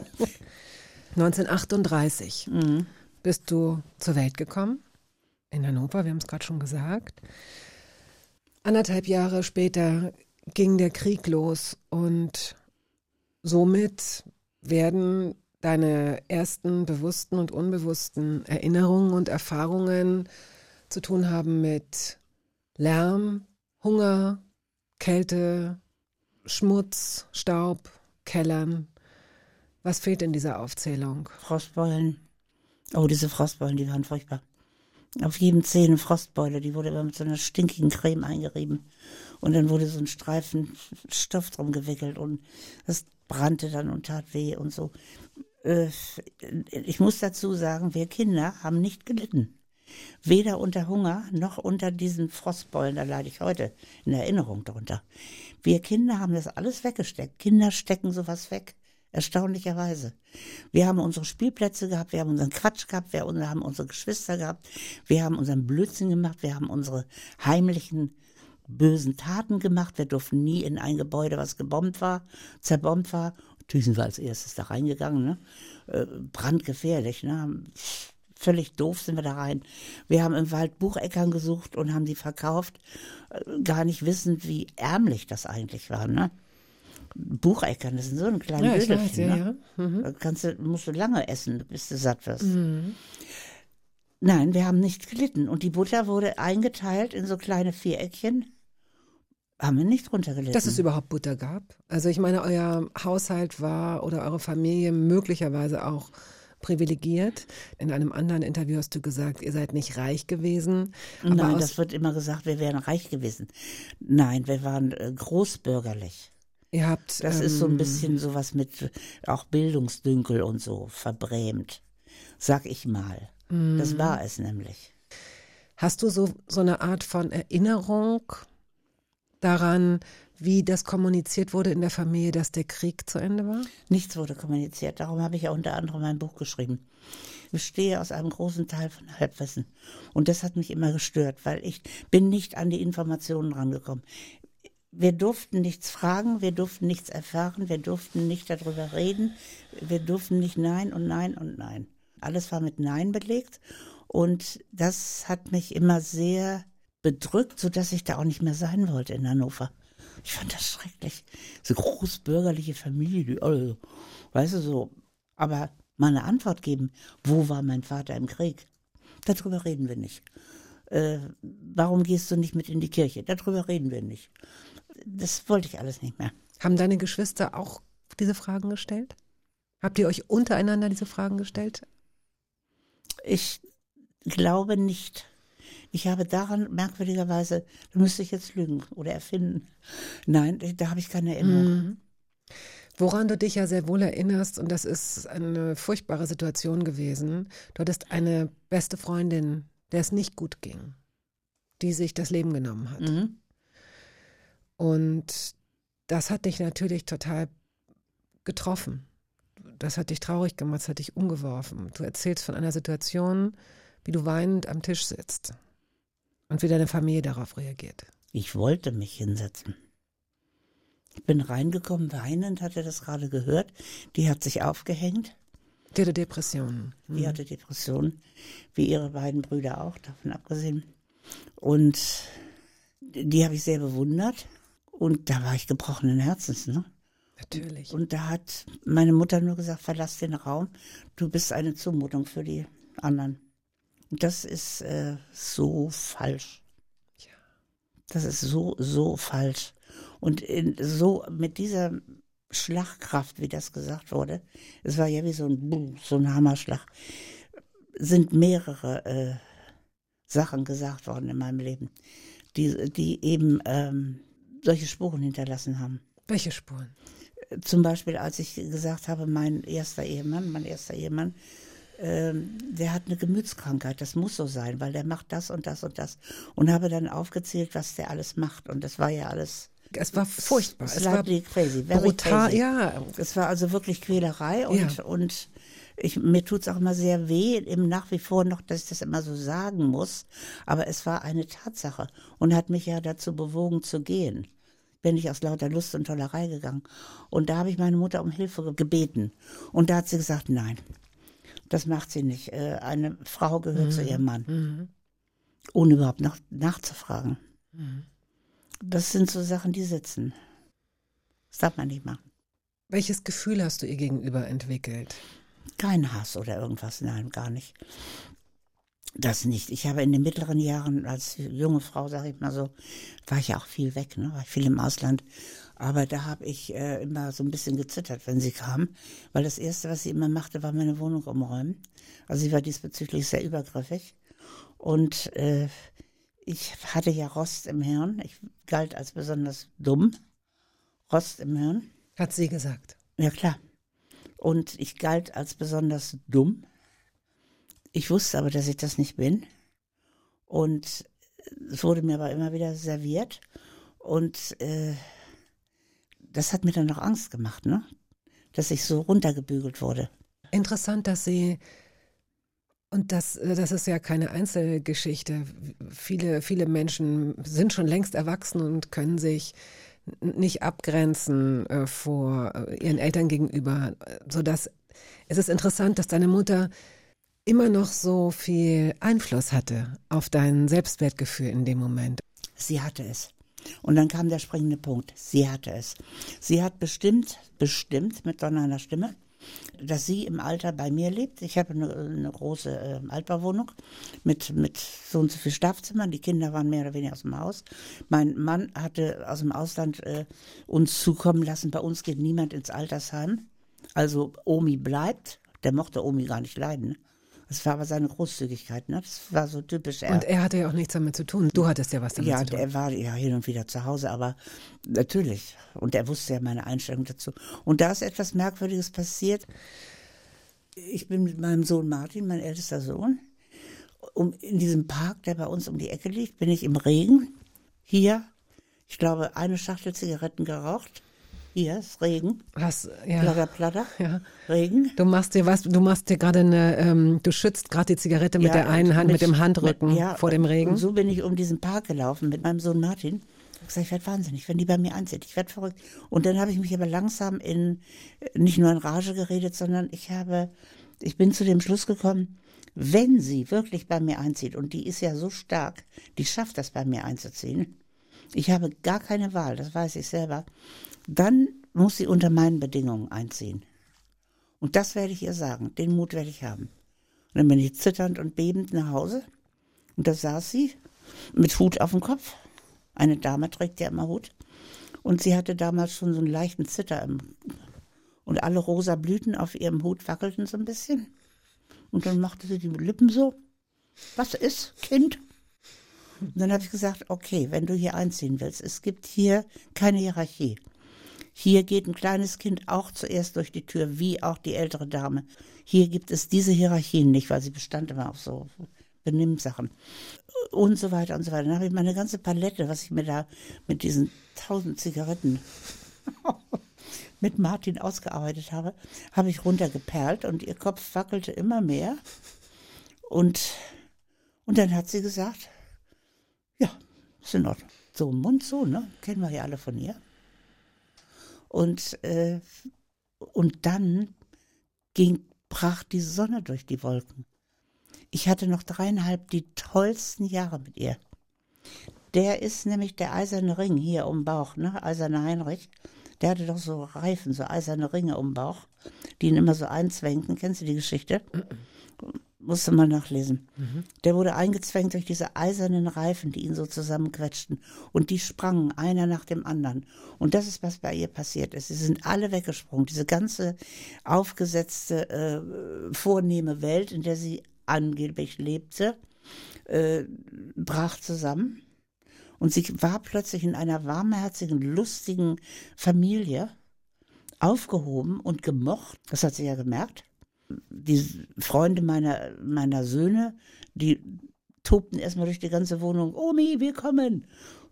1938 Mhm. bist du zur Welt gekommen. In Hannover, wir haben es gerade schon gesagt. Anderthalb Jahre später ging der Krieg los und somit werden deine ersten bewussten und unbewussten Erinnerungen und Erfahrungen zu tun haben mit Lärm, Hunger, Kälte, Schmutz, Staub, Kellern. Was fehlt in dieser Aufzählung? Frostbeulen. Oh, diese Frostbeulen, die waren furchtbar. Auf jedem Zeh Frostbeule, die wurde aber mit so einer stinkigen Creme eingerieben. Und dann wurde so ein Streifen Stoff drum gewickelt und das brannte dann und tat weh und so. Äh, Ich muss dazu sagen, wir Kinder haben nicht gelitten. Weder unter Hunger noch unter diesen Frostbeulen, da leide ich heute in Erinnerung drunter. Wir Kinder haben das alles weggesteckt. Kinder stecken sowas weg. Erstaunlicherweise. Wir haben unsere Spielplätze gehabt, wir haben unseren Quatsch gehabt, wir haben unsere Geschwister gehabt, wir haben unseren Blödsinn gemacht, wir haben unsere heimlichen bösen Taten gemacht. Wir durften nie in ein Gebäude, was gebombt war, zerbombt war. Natürlich sind wir als erstes da reingegangen, ne? Äh, brandgefährlich, ne? Völlig doof sind wir da rein. Wir haben im Wald Bucheckern gesucht und haben die verkauft, äh, gar nicht wissend, wie ärmlich das eigentlich war, ne? Bucheckern, das sind so eine kleine Ja, Dödelchen, weiß, ja, ne? ja. Mhm. Da kannst du, musst du lange essen, bis du satt wirst. Nein, wir haben nicht gelitten. Und die Butter wurde eingeteilt in so kleine Viereckchen. Haben wir nicht runtergelitten. Dass es überhaupt Butter gab. Also ich meine, euer Haushalt war oder eure Familie möglicherweise auch privilegiert. In einem anderen Interview hast du gesagt, ihr seid nicht reich gewesen. Nein, das wird immer gesagt, wir wären reich gewesen. Nein, wir waren äh, großbürgerlich. Ihr habt Das ist so ein ähm, bisschen sowas mit auch Bildungsdünkel und so verbrämt. Sag ich mal. Mhm. Das war es nämlich. Hast du so, so eine Art von Erinnerung daran, wie das kommuniziert wurde in der Familie, dass der Krieg zu Ende war? Nichts wurde kommuniziert. Darum habe ich ja unter anderem mein Buch geschrieben. Ich bestehe aus einem großen Teil von Halbwissen. Und das hat mich immer gestört, weil ich bin nicht an die Informationen rangekommen. Wir durften nichts fragen, wir durften nichts erfahren, wir durften nicht darüber reden, wir durften nicht Nein und Nein und Nein. Alles war mit Nein belegt und das hat mich immer sehr bedrückt, sodass ich da auch nicht mehr sein wollte in Hannover. Ich fand das schrecklich. So großbürgerliche Familie, die alle, weißt du so. Aber mal eine Antwort geben, wo war mein Vater im Krieg? Darüber reden wir nicht. Äh, warum gehst du nicht mit in die Kirche? Darüber reden wir nicht. Das wollte ich alles nicht mehr. Haben deine Geschwister auch diese Fragen gestellt? Habt ihr euch untereinander diese Fragen gestellt? Ich glaube nicht. Ich habe daran merkwürdigerweise, da müsste ich jetzt lügen oder erfinden. Nein, da habe ich keine Erinnerung. Woran du dich ja sehr wohl erinnerst, und das ist eine furchtbare Situation gewesen, du hattest eine beste Freundin, der es nicht gut ging, die sich das Leben genommen hat. Mhm. Und das hat dich natürlich total getroffen. Das hat dich traurig gemacht, das hat dich umgeworfen. Du erzählst von einer Situation, wie du weinend am Tisch sitzt und wie deine Familie darauf reagiert. Ich wollte mich hinsetzen. Ich bin reingekommen, weinend, hatte das gerade gehört. Die hat sich aufgehängt. Die hatte Depressionen. Die hatte Depressionen, wie ihre beiden Brüder auch, davon abgesehen. Und die habe ich sehr bewundert. Und da war ich gebrochenen Herzens. Ne? Natürlich. Und da hat meine Mutter nur gesagt, verlass den Raum. Du bist eine Zumutung für die anderen. Und das ist äh, so falsch. Das ist so, so falsch. Und in, so mit dieser Schlagkraft, wie das gesagt wurde, es war ja wie so ein, so ein Hammerschlag, sind mehrere äh, Sachen gesagt worden in meinem Leben, die, die eben ähm, solche Spuren hinterlassen haben. Welche Spuren? Zum Beispiel, als ich gesagt habe, mein erster Ehemann, mein erster Ehemann ähm, der hat eine Gemütskrankheit, das muss so sein, weil der macht das und das und das. Und habe dann aufgezählt, was der alles macht. Und das war ja alles. Es war furchtbar. Es war crazy, brutal, crazy. ja. Es war also wirklich Quälerei und, Ja. und ich, mir tut's auch immer sehr weh, im nach wie vor noch, dass ich das immer so sagen muss. Aber es war eine Tatsache und hat mich ja dazu bewogen zu gehen. Bin ich aus lauter Lust und Tollerei gegangen. Und da habe ich meine Mutter um Hilfe ge- gebeten. Und da hat sie gesagt, nein, das macht sie nicht. Äh, Eine Frau gehört zu ihrem Mann. Ohne überhaupt nach, nachzufragen. Das sind so Sachen, die sitzen. Das darf man nicht machen. Welches Gefühl hast du ihr gegenüber entwickelt? Kein Hass oder irgendwas, nein, gar nicht. Das nicht. Ich habe in den mittleren Jahren als junge Frau, sage ich mal so, war ich ja auch viel weg, ne? war ich viel im Ausland. Aber da habe ich äh, immer so ein bisschen gezittert, wenn sie kam, weil das Erste, was sie immer machte, war meine Wohnung umräumen. Also sie war diesbezüglich sehr übergriffig. Und äh, ich hatte ja Rost im Hirn. Ich galt als besonders dumm. Rost im Hirn. Hat sie gesagt. Ja, klar. Und ich galt als besonders dumm. Ich wusste aber, dass ich das nicht bin. Und es wurde mir aber immer wieder serviert. Und äh, das hat mir dann noch Angst gemacht, ne? Dass ich so runtergebügelt wurde. Interessant, dass sie, und das, das ist ja keine Einzelgeschichte, viele, viele Menschen sind schon längst erwachsen und können sich nicht abgrenzen äh, vor äh, ihren Eltern gegenüber, äh, sodass es ist interessant, dass deine Mutter immer noch so viel Einfluss hatte auf dein Selbstwertgefühl in dem Moment. Sie hatte es. Und dann kam der springende Punkt. Sie hatte es. Sie hat bestimmt, bestimmt mit donnernder Stimme, dass sie im Alter bei mir lebt. Ich habe eine, eine große äh, Altbauwohnung mit, mit so und so viel Schlafzimmern. Die Kinder waren mehr oder weniger aus dem Haus. Mein Mann hatte aus dem Ausland äh, uns zukommen lassen. Bei uns geht niemand ins Altersheim. Also Omi bleibt. Der mochte Omi gar nicht leiden. Das war aber seine Großzügigkeit. Ne? Das war so typisch er. Und er hatte ja auch nichts damit zu tun. Du hattest ja was damit Ja, zu tun. der war ja hin und wieder zu Hause, aber natürlich. Und er wusste ja meine Einstellung dazu. Und da ist etwas Merkwürdiges passiert. Ich bin mit meinem Sohn Martin, mein ältester Sohn, um, in diesem Park, der bei uns um die Ecke liegt, bin ich im Regen. Hier, ich glaube, eine Schachtel Zigaretten geraucht. Hier ist Regen. Hast, ja. Platter, platter. <laughs> Ja. Regen. Du machst dir was, du machst dir gerade eine, ähm, du schützt gerade die Zigarette mit Ja, der einen Hand, mit, dem Handrücken mit- ja, vor dem Regen. Und so bin ich um diesen Park gelaufen mit meinem Sohn Martin. Ich hab gesagt, ich werde wahnsinnig, wenn die bei mir einzieht. Ich werde verrückt. Und dann habe ich mich aber langsam in, nicht nur in Rage geredet, sondern ich habe, ich bin zu dem Schluss gekommen, wenn sie wirklich bei mir einzieht, und die ist ja so stark, die schafft das bei mir einzuziehen, ich habe gar keine Wahl, das weiß ich selber, dann muss sie unter meinen Bedingungen einziehen. Und das werde ich ihr sagen, den Mut werde ich haben. Und dann bin ich zitternd und bebend nach Hause. Und da saß sie mit Hut auf dem Kopf. Eine Dame trägt ja immer Hut. Und sie hatte damals schon so einen leichten Zitter im. Und alle rosa Blüten auf ihrem Hut wackelten so ein bisschen. Und dann machte sie die Lippen so. Was ist, Kind? Und dann habe ich gesagt, okay, wenn du hier einziehen willst, es gibt hier keine Hierarchie. Hier geht ein kleines Kind auch zuerst durch die Tür, wie auch die ältere Dame. Hier gibt es diese Hierarchien nicht, weil sie bestand immer auf so Benimmsachen. Und so weiter und so weiter. Dann habe ich meine ganze Palette, was ich mir da mit diesen tausend Zigaretten <laughs> mit Martin ausgearbeitet habe, habe ich runtergeperlt und ihr Kopf wackelte immer mehr. Und, und dann hat sie gesagt, ja, ist in Ordnung. So Mund so, ne? Kennen wir ja alle von ihr. Und, äh, und dann ging, brach die Sonne durch die Wolken. Ich hatte noch dreieinhalb die tollsten Jahre mit ihr. Der ist nämlich der eiserne Ring hier um Bauch, ne? Eiserne Heinrich. Der hatte doch so Reifen, so eiserne Ringe um Bauch, die ihn immer so einzwängen. Kennst du die Geschichte? Musste mal nachlesen. Der wurde eingezwängt durch diese eisernen Reifen, die ihn so zusammenquetschten. Und die sprangen einer nach dem anderen. Und das ist, was bei ihr passiert ist. Sie sind alle weggesprungen. Diese ganze aufgesetzte, äh, vornehme Welt, in der sie angeblich lebte, äh, brach zusammen. Und sie war plötzlich in einer warmherzigen, lustigen Familie aufgehoben und gemocht. Das hat sie ja gemerkt. Die Freunde meiner, meiner Söhne, die tobten erstmal durch die ganze Wohnung, Omi, wir kommen.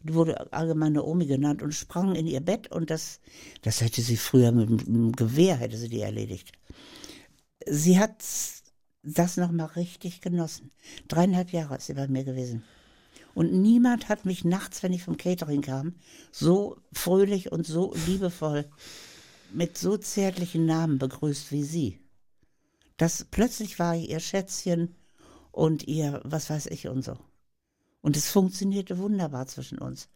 Die wurde allgemeine Omi genannt und sprangen in ihr Bett und das, das hätte sie früher mit einem Gewehr, hätte sie die erledigt. Sie hat das nochmal richtig genossen. Dreieinhalb Jahre ist sie bei mir gewesen. Und niemand hat mich nachts, wenn ich vom Catering kam, so fröhlich und so liebevoll mit so zärtlichen Namen begrüßt wie sie. Das plötzlich war ich ihr Schätzchen und ihr, was weiß ich und so. Und es funktionierte wunderbar zwischen uns.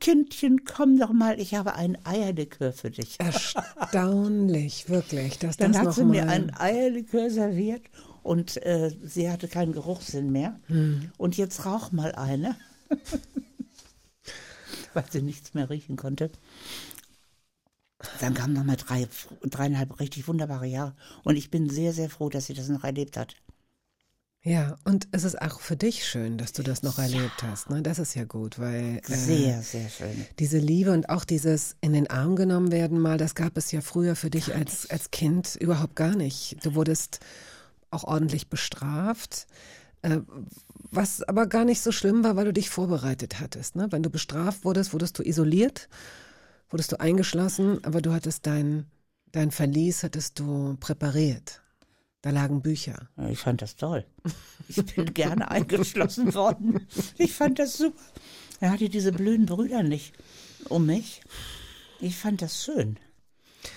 Kindchen, komm doch mal, ich habe ein Eierlikör für dich. Erstaunlich, wirklich. Dass Dann das hat sie mir mal- ein Eierlikör serviert und äh, sie hatte keinen Geruchssinn mehr. Hm. Und jetzt rauch mal eine. <laughs> Weil sie nichts mehr riechen konnte. Dann kamen noch mal drei, dreieinhalb richtig wunderbare Jahre. Und ich bin sehr, sehr froh, dass sie das noch erlebt hat. Ja, und es ist auch für dich schön, dass du das noch erlebt hast. Ne? Das ist ja gut, weil äh, Sehr, sehr schön. diese Liebe und auch dieses in den Arm genommen werden mal, das gab es ja früher für dich als, als Kind überhaupt gar nicht. Du wurdest auch ordentlich bestraft, äh, was aber gar nicht so schlimm war, weil du dich vorbereitet hattest. Ne? Wenn du bestraft wurdest, wurdest du isoliert, wurdest du eingeschlossen, aber du hattest dein, dein Verlies hattest du präpariert. Da lagen Bücher. Ich fand das toll. <laughs> Ich bin gerne eingeschlossen worden. Ich fand das super. Er hatte diese blöden Brüder nicht um mich. Ich fand das schön.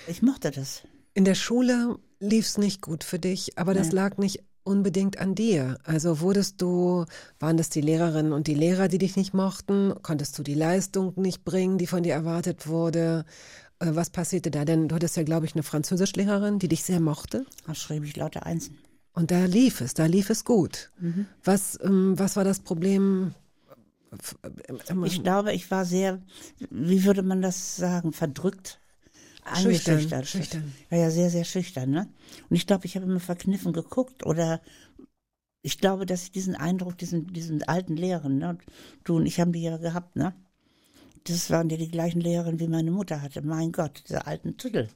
Ich mochte das. In der Schule lief es nicht gut für dich, aber das lag nicht unbedingt an dir. Also wurdest du, waren das die Lehrerinnen und die Lehrer, die dich nicht mochten? Konntest du die Leistung nicht bringen, die von dir erwartet wurde? Äh, Was passierte da? Denn du hattest ja, glaube ich, eine Französischlehrerin, die dich sehr mochte. Da schrieb ich lauter Einsen. Und da lief es, da lief es gut. Was, ähm, was war das Problem? F- ähm, Ich glaube, ich war sehr, wie würde man das sagen, verdrückt. Schüchtern, schüchtern. Ja, ja, sehr, sehr schüchtern, ne? Und ich glaube, ich habe immer verkniffen geguckt oder ich glaube, dass ich diesen Eindruck, diesen, diesen alten Lehrern, ne? Du und ich haben die ja gehabt, ne? Das waren ja die gleichen Lehrerinnen, wie meine Mutter hatte. Mein Gott, diese alten Tüdel.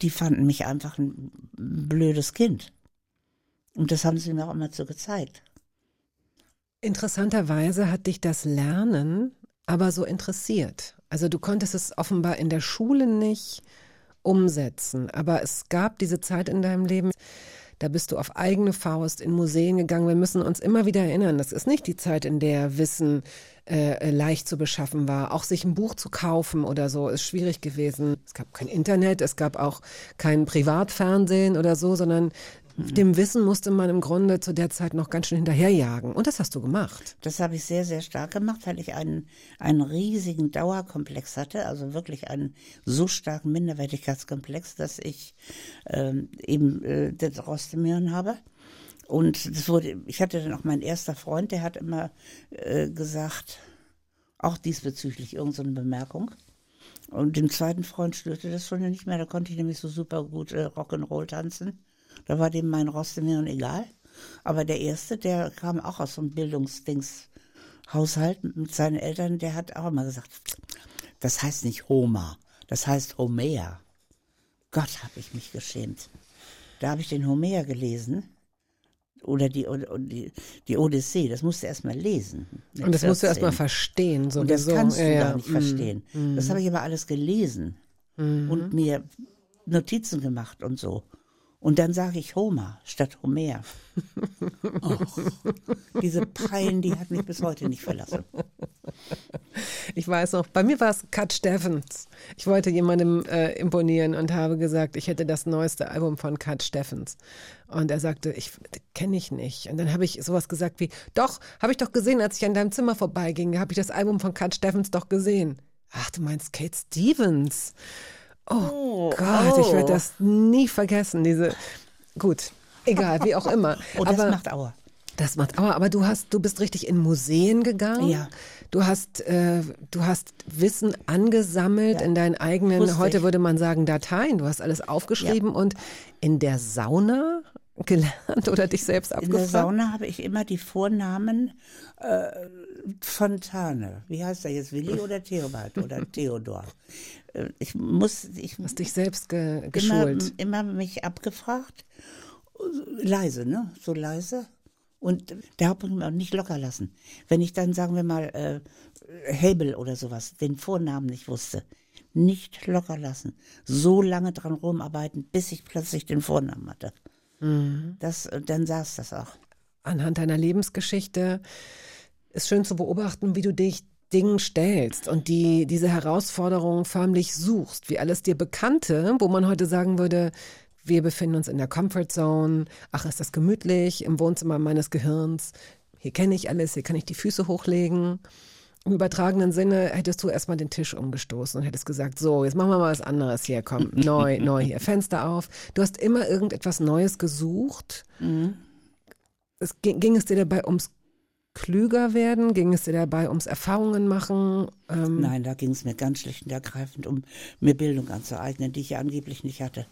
Die fanden mich einfach ein blödes Kind. Und das haben sie mir auch immer so gezeigt. Interessanterweise hat dich das Lernen aber so interessiert. Also du konntest es offenbar in der Schule nicht umsetzen, aber es gab diese Zeit in deinem Leben, da bist du auf eigene Faust in Museen gegangen. Wir müssen uns immer wieder erinnern, das ist nicht die Zeit, in der Wissen äh, leicht zu beschaffen war. Auch sich ein Buch zu kaufen oder so ist schwierig gewesen. Es gab kein Internet, es gab auch kein Privatfernsehen oder so, sondern dem Wissen musste man im Grunde zu der Zeit noch ganz schön hinterherjagen. Und das hast du gemacht. Das habe ich sehr, sehr stark gemacht, weil ich einen, einen riesigen Dauerkomplex hatte, also wirklich einen so starken Minderwertigkeitskomplex, dass ich ähm, eben äh, das Rostemirn habe. Und das wurde, ich hatte dann auch mein erster Freund, der hat immer äh, gesagt, auch diesbezüglich irgendeine Bemerkung. Und dem zweiten Freund störte das schon nicht mehr, da konnte ich nämlich so super gut äh, Rock'n'Roll tanzen. Da war dem mein Rostemirn egal. Aber der erste, der kam auch aus so einem Bildungsdingshaushalt mit seinen Eltern, der hat auch immer gesagt, das heißt nicht Homer, das heißt Homer. Gott, habe ich mich geschämt. Da habe ich den Homer gelesen. Oder die, oder die, die Odyssee, das musst du erst mal lesen. Und das musst du erst 14. mal verstehen. Und das sowieso. kannst du Ja, ja. gar nicht Mm. verstehen. Das habe ich aber alles gelesen Mhm. und mir Notizen gemacht und so. Und dann sage ich Homer statt Homer. Och, <laughs> diese Pein, die hat mich bis heute nicht verlassen. Ich weiß noch, bei mir war es Cat Steffens. Ich wollte jemandem äh, imponieren und habe gesagt, ich hätte das neueste Album von Cat Steffens. Und er sagte, ich kenne ich nicht. Und dann habe ich sowas gesagt wie, doch, habe ich doch gesehen, als ich an deinem Zimmer vorbeiging, habe ich das Album von Cat Steffens doch gesehen. Ach, du meinst Kate Stevens. Oh, Gott, ich werde das nie vergessen. Diese, gut, egal, wie auch immer. <laughs> Oh, das Aber macht Aua. das macht aber, aber du hast, du bist richtig in Museen gegangen. Ja. Du hast, äh, du hast Wissen angesammelt in deinen eigenen, Wusste heute ich. würde man sagen Dateien. Du hast alles aufgeschrieben und in der Sauna gelernt oder dich selbst In der abgefragt. Sauna habe ich immer die Vornamen äh, Fontane. Wie heißt er jetzt? Willi oder Theobald oder <laughs> Theodor? Ich muss, ich Hast dich selbst ge immer, geschult. immer mich abgefragt leise, ne? So leise. Und der Hauptpunkt nicht locker lassen. Wenn ich dann, sagen wir mal, äh, Hebel oder sowas, den Vornamen nicht wusste, nicht locker lassen. So lange dran rumarbeiten, bis ich plötzlich den Vornamen hatte. Mhm. Das, dann saß das auch. Anhand deiner Lebensgeschichte ist schön zu beobachten, wie du dich Dingen stellst und die diese Herausforderungen förmlich suchst, wie alles dir Bekannte, wo man heute sagen würde, wir befinden uns in der Comfort Zone. Ach, ist das gemütlich im Wohnzimmer meines Gehirns. Hier kenne ich alles, hier kann ich die Füße hochlegen. Im übertragenen Sinne hättest du erstmal den Tisch umgestoßen und hättest gesagt, so, jetzt machen wir mal was anderes hier, komm, <laughs> neu, neu hier, Fenster auf. Du hast immer irgendetwas Neues gesucht. Mhm. Es ging, ging es dir dabei ums klüger werden? Ging es dir dabei ums Erfahrungen machen? Ähm, Nein, da ging es mir ganz schlicht und ergreifend um mir Bildung anzueignen, die ich ja angeblich nicht hatte.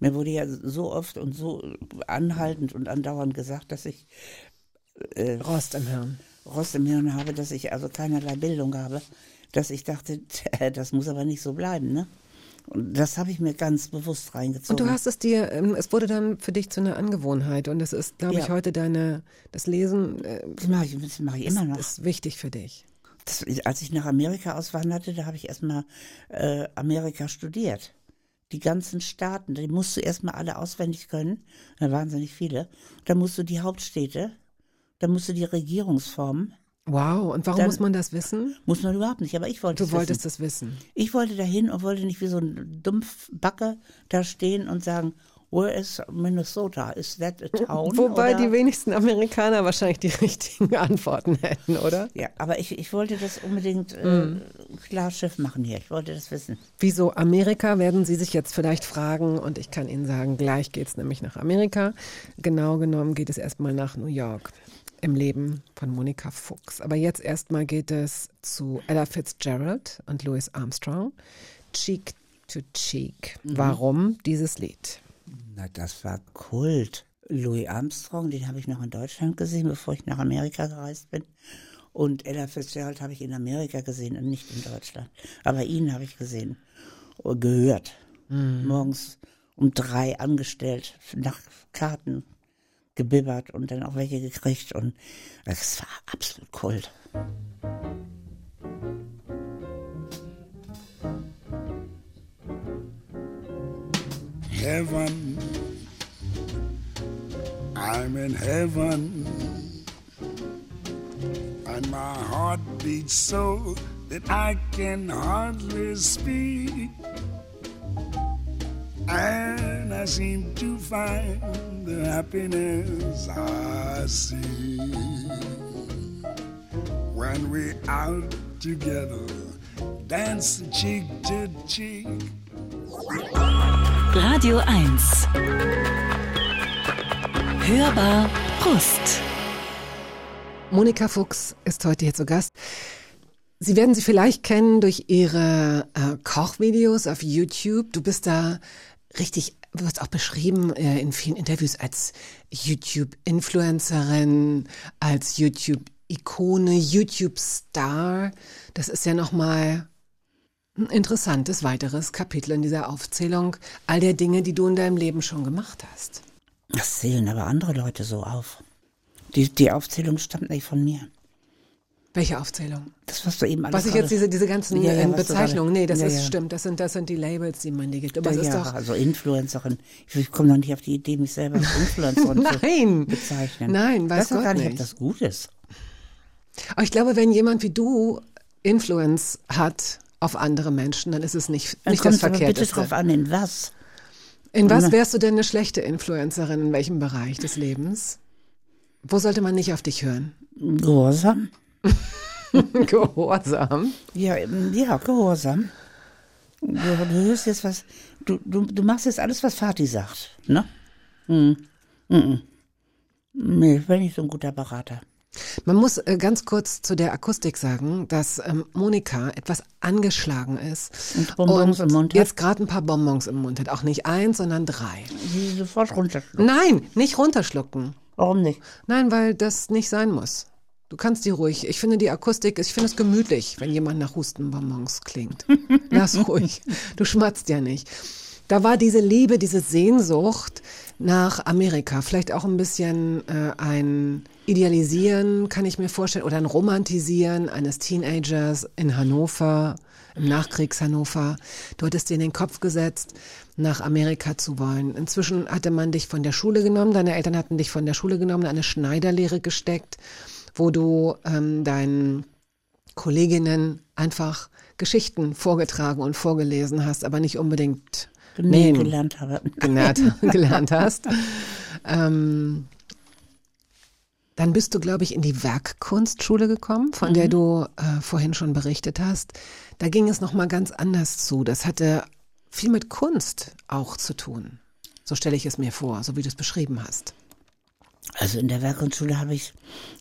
Mir wurde ja so oft und so anhaltend und andauernd gesagt, dass ich äh, Rost im Hirn. Rost im Hirn habe, dass ich also keinerlei Bildung habe, dass ich dachte, <laughs> das muss aber nicht so bleiben, ne? Und das habe ich mir ganz bewusst reingezogen. Und du hast es dir, ähm, es wurde dann für dich zu einer Angewohnheit und es ist, glaube ich, Ja. heute deine, das Lesen äh, das mache ich, das mache ich immer noch. ist wichtig für dich. Das, als ich nach Amerika auswanderte, da habe ich erstmal äh, Amerika studiert. Die ganzen Staaten, die musst du erstmal alle auswendig können. Da waren wahnsinnig viele. Da musst du die Hauptstädte, da musst du die Regierungsformen. Wow, und warum Dann- muss man das wissen? Muss man überhaupt nicht, aber ich wollte Du es wolltest wissen. das wissen. Ich wollte dahin und wollte nicht wie so ein Dumpfbacke da stehen und sagen, where is Minnesota? Is that a town? <laughs> Wobei oder? die wenigsten Amerikaner wahrscheinlich die <laughs> richtigen Antworten hätten, oder? Ja, aber ich, ich wollte das unbedingt äh, Mhm. klar Schiff machen hier. Ich wollte das wissen. Wieso Amerika, werden Sie sich jetzt vielleicht fragen. Und ich kann Ihnen sagen, gleich geht es nämlich nach Amerika. Genau genommen geht es erstmal nach New York im Leben von Monika Fuchs. Aber jetzt erstmal geht es zu Ella Fitzgerald und Louis Armstrong. Cheek to Cheek. Warum dieses Lied? Na, das war Kult. Louis Armstrong, den habe ich noch in Deutschland gesehen, bevor ich nach Amerika gereist bin. Und Ella Fitzgerald habe ich in Amerika gesehen und nicht in Deutschland. Aber ihn habe ich gesehen, oder gehört. Morgens um drei angestellt, nach Karten gebibbert und dann auch welche gekriegt. Und es war absolut Kult. heaven. I'm in heaven. And my heart beats so that I can hardly speak. I seem to find the happiness I see when we're out together, dance cheek to cheek. Radio 1. Hörbar Brust. Monika Fuchs ist heute hier zu Gast. Sie werden sie vielleicht kennen durch ihre äh, Kochvideos auf YouTube. Du bist da richtig, du wirst auch beschrieben äh, in vielen Interviews als YouTube-Influencerin, als YouTube-Ikone, YouTube-Star. Das ist ja nochmal ein interessantes weiteres Kapitel in dieser Aufzählung all der Dinge, die du in deinem Leben schon gemacht hast. Das zählen aber andere Leute so auf. Die, die Aufzählung stammt nicht von mir. Welche Aufzählung? Das, was du eben alles Was ich jetzt diese, diese ganzen Ja, ja, ähm, Bezeichnungen, nee, das Ja, ist stimmt, das sind, das sind die Labels, die man dir gibt. Aber ja, es ist doch. also Influencerin. Ich komme noch nicht auf die Idee, mich selber als Influencerin <laughs> zu bezeichnen. Nein, weiß doch Gott gar nicht, nicht. ob das gut ist. Aber ich glaube, wenn jemand wie du Influence hat auf andere Menschen, dann ist es nicht, Dann nicht das aber bitte Verkehrteste. drauf an, in was. In was wärst du denn eine schlechte Influencerin? In welchem Bereich des Lebens? Wo sollte man nicht auf dich hören? Gehorsam? <laughs> Gehorsam. Ja, ja, Gehorsam. Du, du hörst jetzt was, du, du, du machst jetzt alles, was Vati sagt, ne? Hm. Mhm. Nee, ich bin nicht so ein guter Berater. Man muss äh, ganz kurz zu der Akustik sagen, dass ähm, Monika etwas angeschlagen ist Und Bonbons im Mund hat? jetzt gerade ein paar Bonbons im Mund hat. Auch nicht eins, sondern drei. Die sofort runterschlucken. Nein, nicht runterschlucken. Warum nicht? Nein, weil das nicht sein muss. Du kannst die ruhig. Ich finde die Akustik, ich finde es gemütlich, wenn jemand nach Hustenbonbons klingt. <laughs> Lass ruhig. Du schmatzt ja nicht. Da war diese Liebe, diese Sehnsucht nach Amerika. Vielleicht auch ein bisschen äh, ein Idealisieren, kann ich mir vorstellen, oder ein Romantisieren eines Teenagers in Hannover, im Nachkriegs-Hannover. Du hattest dir in den Kopf gesetzt, nach Amerika zu wollen. Inzwischen hatte man dich von der Schule genommen, deine Eltern hatten dich von der Schule genommen, in eine Schneiderlehre gesteckt, wo du ähm, deinen Kolleginnen einfach Geschichten vorgetragen und vorgelesen hast, aber nicht unbedingt nähen gelernt habe. <laughs> Gelernt, gelernt hast. Ähm, dann bist du, glaube ich, in die Werkkunstschule gekommen, von mhm. der du äh, vorhin schon berichtet hast. Da ging es nochmal ganz anders zu. Das hatte viel mit Kunst auch zu tun. So stelle ich es mir vor, so wie du es beschrieben hast. Also in der Werkkunstschule habe ich,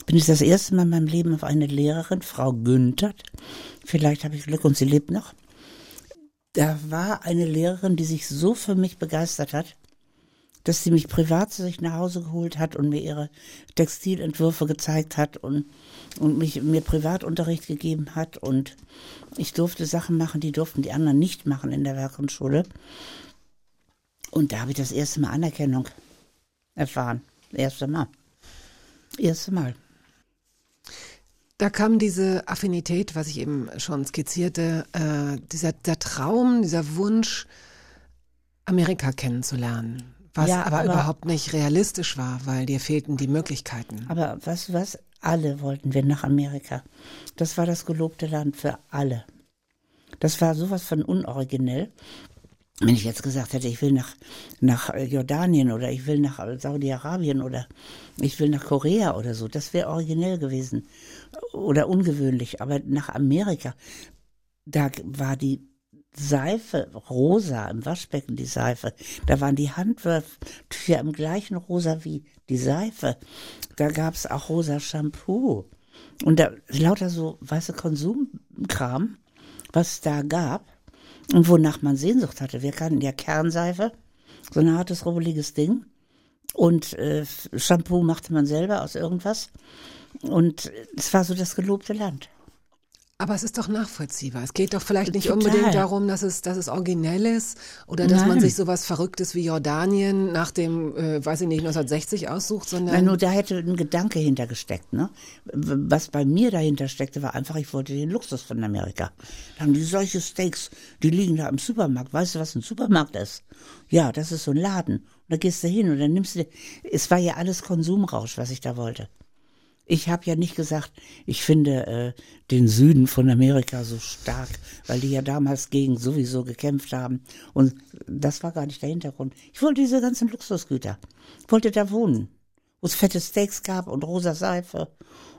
bin ich das erste Mal in meinem Leben auf eine Lehrerin, Frau Günther. Vielleicht habe ich Glück und sie lebt noch. Da war eine Lehrerin, die sich so für mich begeistert hat, dass sie mich privat zu sich nach Hause geholt hat und mir ihre Textilentwürfe gezeigt hat und, und mich, mir Privatunterricht gegeben hat und ich durfte Sachen machen, die durften die anderen nicht machen in der Werkgrundschule. Und da habe ich das erste Mal Anerkennung erfahren. Erste Mal. Erste Mal. Da kam diese Affinität, was ich eben schon skizzierte, äh, dieser der Traum, dieser Wunsch, Amerika kennenzulernen. Was ja, aber, aber, überhaupt nicht realistisch war, weil dir fehlten die Möglichkeiten. Aber du was? Alle wollten wir nach Amerika. Das war das gelobte Land für alle. Das war sowas von unoriginell. Wenn ich jetzt gesagt hätte, ich will nach, nach Jordanien oder ich will nach Saudi-Arabien oder ich will nach Korea oder so, das wäre originell gewesen oder ungewöhnlich. Aber nach Amerika, da war die Seife rosa im Waschbecken, die Seife. Da waren die Handtücher im gleichen rosa wie die Seife. Da gab es auch rosa Shampoo. Und da lauter so weiße Konsumkram, was es da gab und wonach man Sehnsucht hatte. Wir kannten ja Kernseife, so ein hartes, rubbeliges Ding. Und äh, Shampoo machte man selber aus irgendwas. Und es war so das gelobte Land. Aber es ist doch nachvollziehbar. Es geht doch vielleicht nicht Total. unbedingt darum, dass es, dass es originell ist oder dass Nein. man sich sowas Verrücktes wie Jordanien nach dem, äh, weiß ich nicht, 1960 aussucht, sondern. Nein, nur da hätte ein Gedanke hintergesteckt, ne? Was bei mir dahinter steckte, war einfach, ich wollte den Luxus von Amerika. Da haben die solche Steaks, die liegen da im Supermarkt. Weißt du, was ein Supermarkt ist? Ja, das ist so ein Laden. Und da gehst du hin und dann nimmst du, es war ja alles Konsumrausch, was ich da wollte. Ich habe ja nicht gesagt, ich finde äh, den Süden von Amerika so stark, weil die ja damals gegen sowieso gekämpft haben. Und das war gar nicht der Hintergrund. Ich wollte diese ganzen Luxusgüter. Ich wollte da wohnen, wo es fette Steaks gab und rosa Seife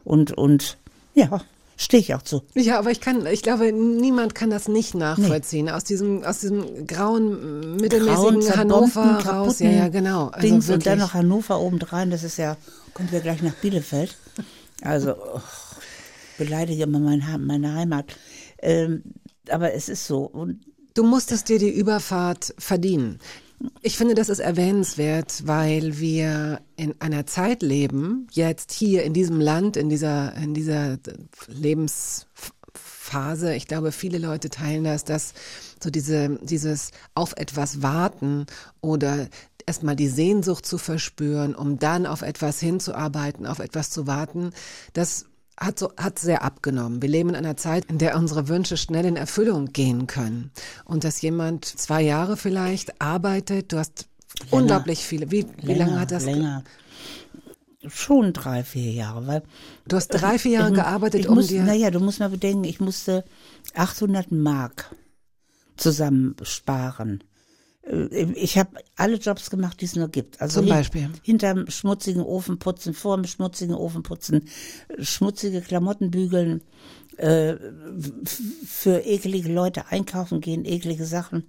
und, und ja, stehe ich auch zu. Ja, aber ich kann, ich glaube, niemand kann das nicht nachvollziehen. Nee. Aus diesem, aus diesem grauen, mittelmäßigen grauen, Hannover raus. Ja, ja, genau. Also Dings und dann noch Hannover obendrein, das ist ja, kommt ja gleich nach Bielefeld. Also, oh, beleidige immer mein, meine Heimat. Ähm, aber es ist so. Und du musstest dir die Überfahrt verdienen. Ich finde, das ist erwähnenswert, weil wir in einer Zeit leben, jetzt hier in diesem Land, in dieser, in dieser Lebensphase. Ich glaube, viele Leute teilen das, dass so diese, dieses auf etwas warten oder erstmal die Sehnsucht zu verspüren, um dann auf etwas hinzuarbeiten, auf etwas zu warten, das hat so, hat sehr abgenommen. Wir leben in einer Zeit, in der unsere Wünsche schnell in Erfüllung gehen können. Und dass jemand zwei Jahre vielleicht arbeitet, du hast länger, unglaublich viele. Wie, länger, wie lange hat das? Länger. Schon drei, vier Jahre, weil. Du hast drei, vier Jahre ich, gearbeitet, ich um muss, dir. Naja, du musst mal bedenken, ich musste 800 Mark zusammensparen äh, ich habe alle Jobs gemacht, die es nur gibt. Also Zum Beispiel? Hinterm schmutzigen Ofen putzen, vor dem schmutzigen Ofen putzen, schmutzige Klamotten bügeln, äh, für ekelige Leute einkaufen gehen, eklige Sachen.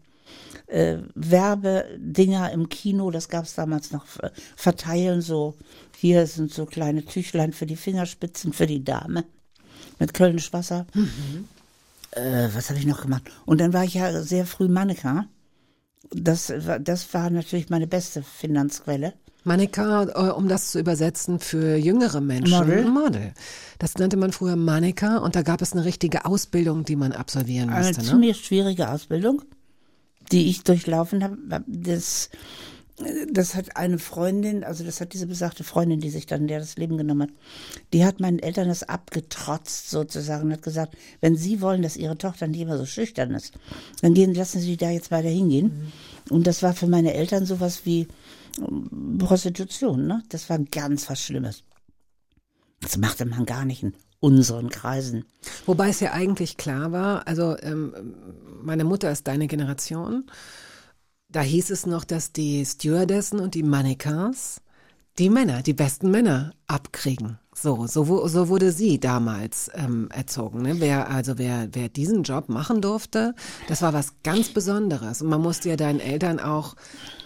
Äh, Werbedinger im Kino, das gab es damals noch, verteilen so, hier sind so kleine Tüchlein für die Fingerspitzen für die Dame mit Kölnisch Wasser. Mhm. Äh, was habe ich noch gemacht? Und dann war ich ja sehr früh Mannequin das, das war natürlich meine beste Finanzquelle. Mannequin, äh, um das zu übersetzen für jüngere Menschen. Model. Model. Das nannte man früher Mannequin und da gab es eine richtige Ausbildung, die man absolvieren musste. Eine ne? ziemlich schwierige Ausbildung, die ich durchlaufen habe. Das das hat eine Freundin, also das hat diese besagte Freundin, die sich dann der das Leben genommen hat, die hat meinen Eltern das abgetrotzt sozusagen und hat gesagt, wenn sie wollen, dass ihre Tochter nicht immer so schüchtern ist, dann gehen, lassen sie da jetzt weiter hingehen. Mhm. Und das war für meine Eltern sowas wie ähm, Prostitution, ne? Das war ganz was Schlimmes. Das machte man gar nicht in unseren Kreisen. Wobei es ja eigentlich klar war, also ähm, meine Mutter ist deine Generation da hieß es noch, dass die Stewardessen und die Mannequins die Männer, die besten Männer abkriegen. So, so, so wurde sie damals ähm, erzogen. Ne? Wer, also wer, wer diesen Job machen durfte, das war was ganz Besonderes. Und man musste ja deinen Eltern auch,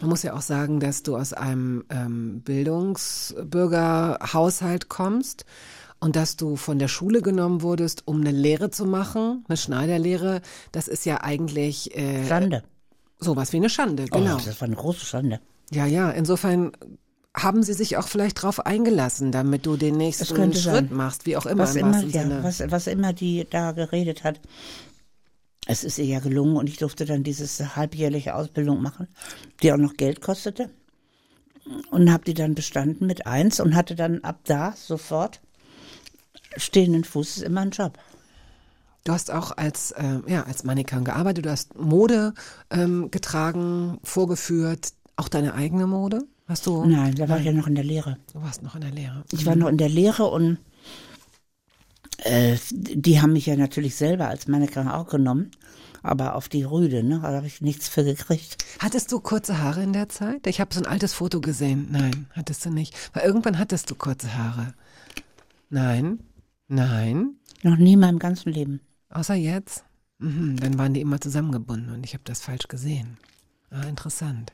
man muss ja auch sagen, dass du aus einem ähm, Bildungsbürgerhaushalt kommst und dass du von der Schule genommen wurdest, um eine Lehre zu machen, eine Schneiderlehre. Das ist ja eigentlich äh, Schande. Sowas wie eine Schande, oh, genau. Oh, das war eine große Schande. Ja, ja, insofern haben sie sich auch vielleicht drauf eingelassen, damit du den nächsten Schritt sein. machst, wie auch immer. Was immer, ja, was, was immer die da geredet hat. Es ist ihr ja gelungen und ich durfte dann diese halbjährliche Ausbildung machen, die auch noch Geld kostete. Und habe die dann bestanden mit eins und hatte dann ab da sofort stehenden Fußes immer einen Job. Du hast auch als, äh, ja, als Mannequin gearbeitet, du hast Mode ähm, getragen, vorgeführt, auch deine eigene Mode? Hast du? Nein, da war ich ja noch in der Lehre. Du warst noch in der Lehre. Ich war noch in der Lehre und äh, die haben mich ja natürlich selber als Mannequin auch genommen, aber auf die Rüde, ne? Da habe ich nichts für gekriegt. Hattest du kurze Haare in der Zeit? Ich habe so ein altes Foto gesehen. Nein, hattest du nicht. Weil irgendwann hattest du kurze Haare. Nein, nein. Noch nie in meinem ganzen Leben. Außer jetzt? Mhm, dann waren die immer zusammengebunden und ich habe das falsch gesehen. Ah, interessant.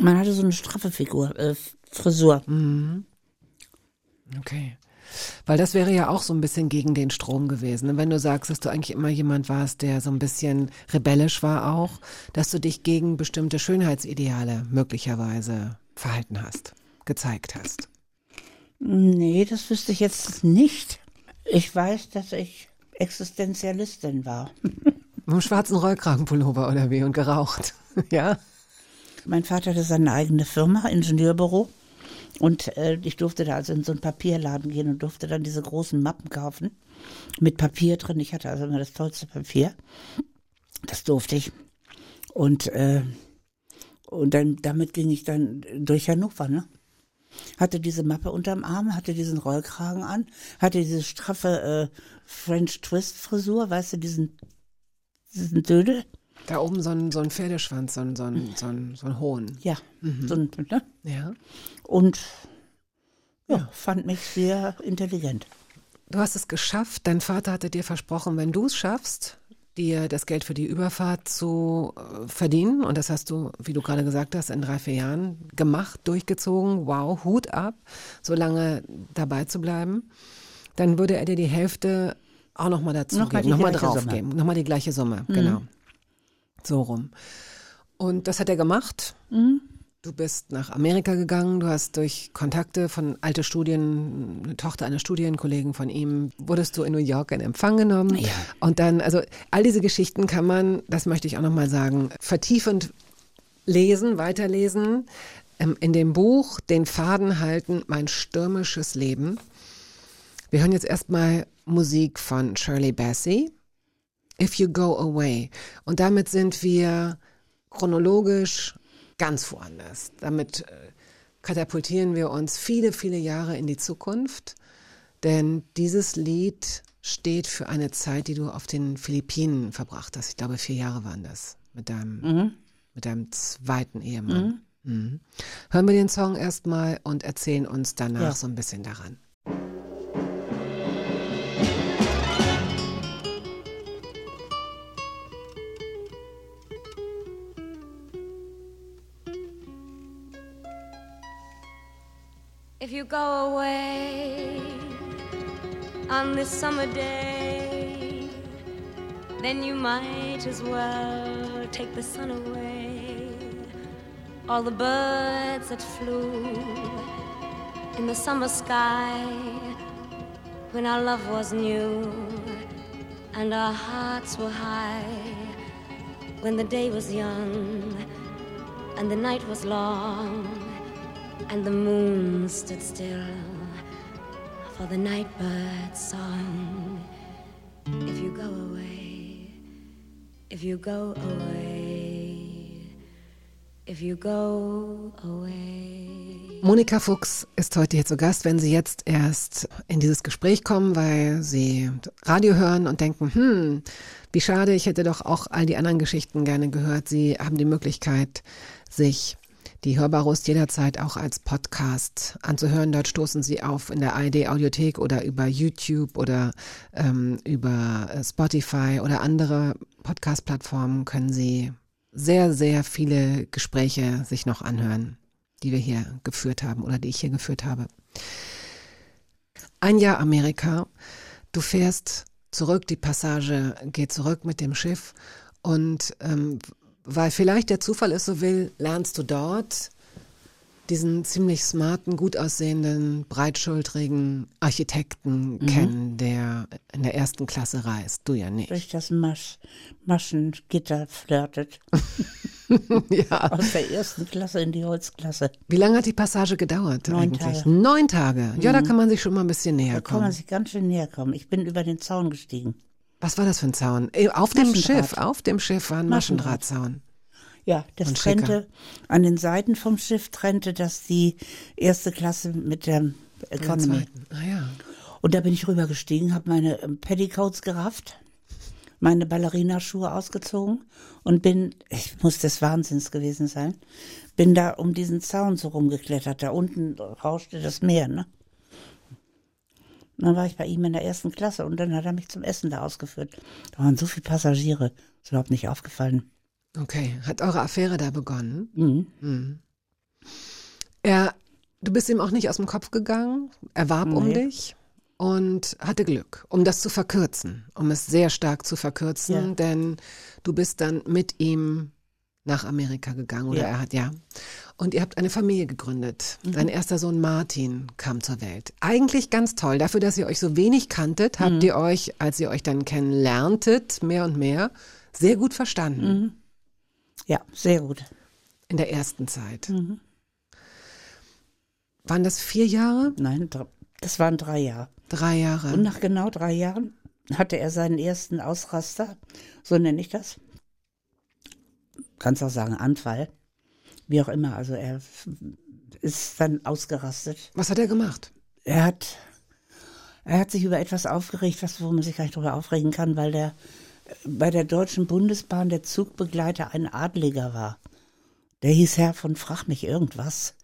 Man hatte so eine straffe Figur, äh, Frisur. Mhm. Okay. Weil das wäre ja auch so ein bisschen gegen den Strom gewesen. Und wenn du sagst, dass du eigentlich immer jemand warst, der so ein bisschen rebellisch war auch, dass du dich gegen bestimmte Schönheitsideale möglicherweise verhalten hast, gezeigt hast. Nee, das wüsste ich jetzt nicht. Ich weiß, dass ich Existenzialistin war. Mit einem schwarzen Rollkragenpullover oder wie und geraucht. <laughs> ja. Mein Vater hatte seine eigene Firma, Ingenieurbüro. Und äh, ich durfte da also in so einen Papierladen gehen und durfte dann diese großen Mappen kaufen mit Papier drin. Ich hatte also immer das tollste Papier. Das durfte ich. Und, äh, und dann damit ging ich dann durch Hannover, ne? Hatte diese Mappe unterm Arm, hatte diesen Rollkragen an, hatte diese straffe äh, French Twist Frisur, weißt du, diesen, diesen Dödel. Da oben so ein, so ein Pferdeschwanz, so ein, so ein, so ein, so ein hohen. Ja, mhm. so ein, ne? ja. Und ja, ja, fand mich sehr intelligent. Du hast es geschafft. Dein Vater hatte dir versprochen, wenn du es schaffst, dir das Geld für die Überfahrt zu äh, verdienen. Und das hast du, wie du gerade gesagt hast, in drei, vier Jahren gemacht, durchgezogen. Wow, Hut ab, so lange dabei zu bleiben. Dann würde er dir die Hälfte auch nochmal dazu noch geben, nochmal draufgeben. Nochmal die gleiche Summe, mhm. genau. So rum. Und das hat er gemacht. Mhm. Du bist nach Amerika gegangen, du hast durch Kontakte von alte Studien, eine Tochter eines Studienkollegen von ihm, wurdest du in New York in Empfang genommen. Ja. Und dann, also all diese Geschichten kann man, das möchte ich auch nochmal sagen, vertiefend lesen, weiterlesen. Ähm, in dem Buch Den Faden halten, mein stürmisches Leben. Wir hören jetzt erstmal Musik von Shirley Bassey. If You Go Away. Und damit sind wir chronologisch ganz woanders. Damit äh, katapultieren wir uns viele, viele Jahre in die Zukunft, denn dieses Lied steht für eine Zeit, die du auf den Philippinen verbracht hast. Ich glaube, vier Jahre waren das mit deinem, mhm. mit deinem zweiten Ehemann. Mhm. Mhm. Hören wir den Song erstmal und erzählen uns danach ja. so ein bisschen daran. If you go away on this summer day, then you might as well take the sun away. All the birds that flew in the summer sky when our love was new and our hearts were high when the day was young and the night was long, and the moon stood still for the nightbird's song. If you go away, if you go away, if you go away. Monika Fuchs ist heute hier zu Gast, wenn Sie jetzt erst in dieses Gespräch kommen, weil Sie Radio hören und denken, hm, wie schade, ich hätte doch auch all die anderen Geschichten gerne gehört. Sie haben die Möglichkeit, sich die Hörbarust jederzeit auch als Podcast anzuhören. Dort stoßen Sie auf in der ARD Audiothek oder über YouTube oder ähm, über äh, Spotify oder andere Podcast-Plattformen können Sie sehr, sehr viele Gespräche sich noch anhören, die wir hier geführt haben oder die ich hier geführt habe. Ein Jahr Amerika. Du fährst zurück, die Passage geht zurück mit dem Schiff und ähm, weil vielleicht der Zufall es so will, lernst du dort diesen ziemlich smarten, gut aussehenden, breitschultrigen Architekten mhm. kennen, der in der ersten Klasse reist. Du ja nicht. Durch das Masch Maschengitter flirtet. <laughs> ja. Aus der ersten Klasse in die Holzklasse. Wie lange hat die Passage gedauert Neun eigentlich? Tage. Neun Tage. Ja, da Mhm. kann man sich schon mal ein bisschen näher Da kann man kommen. sich ganz schön näher kommen. Ich bin über den Zaun gestiegen. Was war das für ein Zaun? Äh, Auf dem. Schiff, auf dem Schiff war ein Maschendraht. Maschendrahtzaun. Ja, das Und schicker. trennte, an den Seiten vom Schiff trennte das die erste Klasse mit der Economy. Zweiten. Ah ja. Und da bin ich rübergestiegen, habe meine ähm, Petticoats gerafft, meine Ballerinaschuhe ausgezogen und bin, ich muss des Wahnsinns gewesen sein, bin da um diesen Zaun so rumgeklettert. Da unten rauschte das Meer, ne? Und dann war ich bei ihm in der ersten Klasse und dann hat er mich zum Essen da ausgeführt. Da waren so viele Passagiere, ist überhaupt nicht aufgefallen. Okay. Hat eure Affäre da begonnen? Mhm. Er, du bist ihm auch nicht aus dem Kopf gegangen. Er warb um Nee. dich und hatte Glück, um das zu verkürzen, um es sehr stark zu verkürzen, Ja. denn du bist dann mit ihm nach Amerika gegangen oder Ja. er hat ja. Und ihr habt eine Familie gegründet. Mhm. Dein erster Sohn Martin kam zur Welt. Eigentlich ganz toll. Dafür, dass ihr euch so wenig kanntet, Mhm. habt ihr euch, als ihr euch dann kennenlerntet, mehr und mehr, sehr gut verstanden Mhm. Ja, sehr gut. in der ersten Zeit. Mhm. Waren das vier Jahre? Nein, das waren drei Jahre. Drei Jahre. Und nach genau drei Jahren hatte er seinen ersten Ausraster, so nenne ich das. Kannst auch sagen Anfall, wie auch immer. Also er ist dann ausgerastet. Was hat er gemacht? Er hat, er hat sich über etwas aufgeregt, was wo man sich gar nicht drüber aufregen kann, weil der bei der Deutschen Bundesbahn der Zugbegleiter ein Adliger war. Der hieß Herr von Frach mich irgendwas.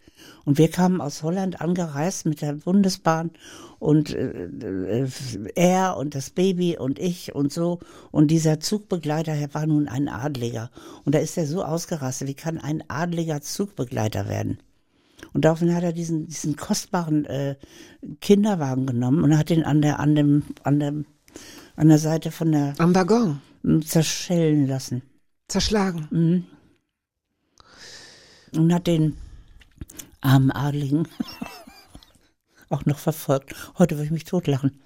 Und wir kamen aus Holland angereist mit der Bundesbahn und äh, äh, er und das Baby und ich und so. Und dieser Zugbegleiter war nun ein Adliger. Und da ist er so ausgerastet, wie kann ein Adliger Zugbegleiter werden? Und daraufhin hat er diesen, diesen kostbaren äh, Kinderwagen genommen und hat ihn an der, an dem, an dem, an der Seite von der Am Waggon. zerschellen lassen. Zerschlagen. Mhm. Und hat den armen Adligen <laughs> auch noch verfolgt. Heute würde ich mich totlachen.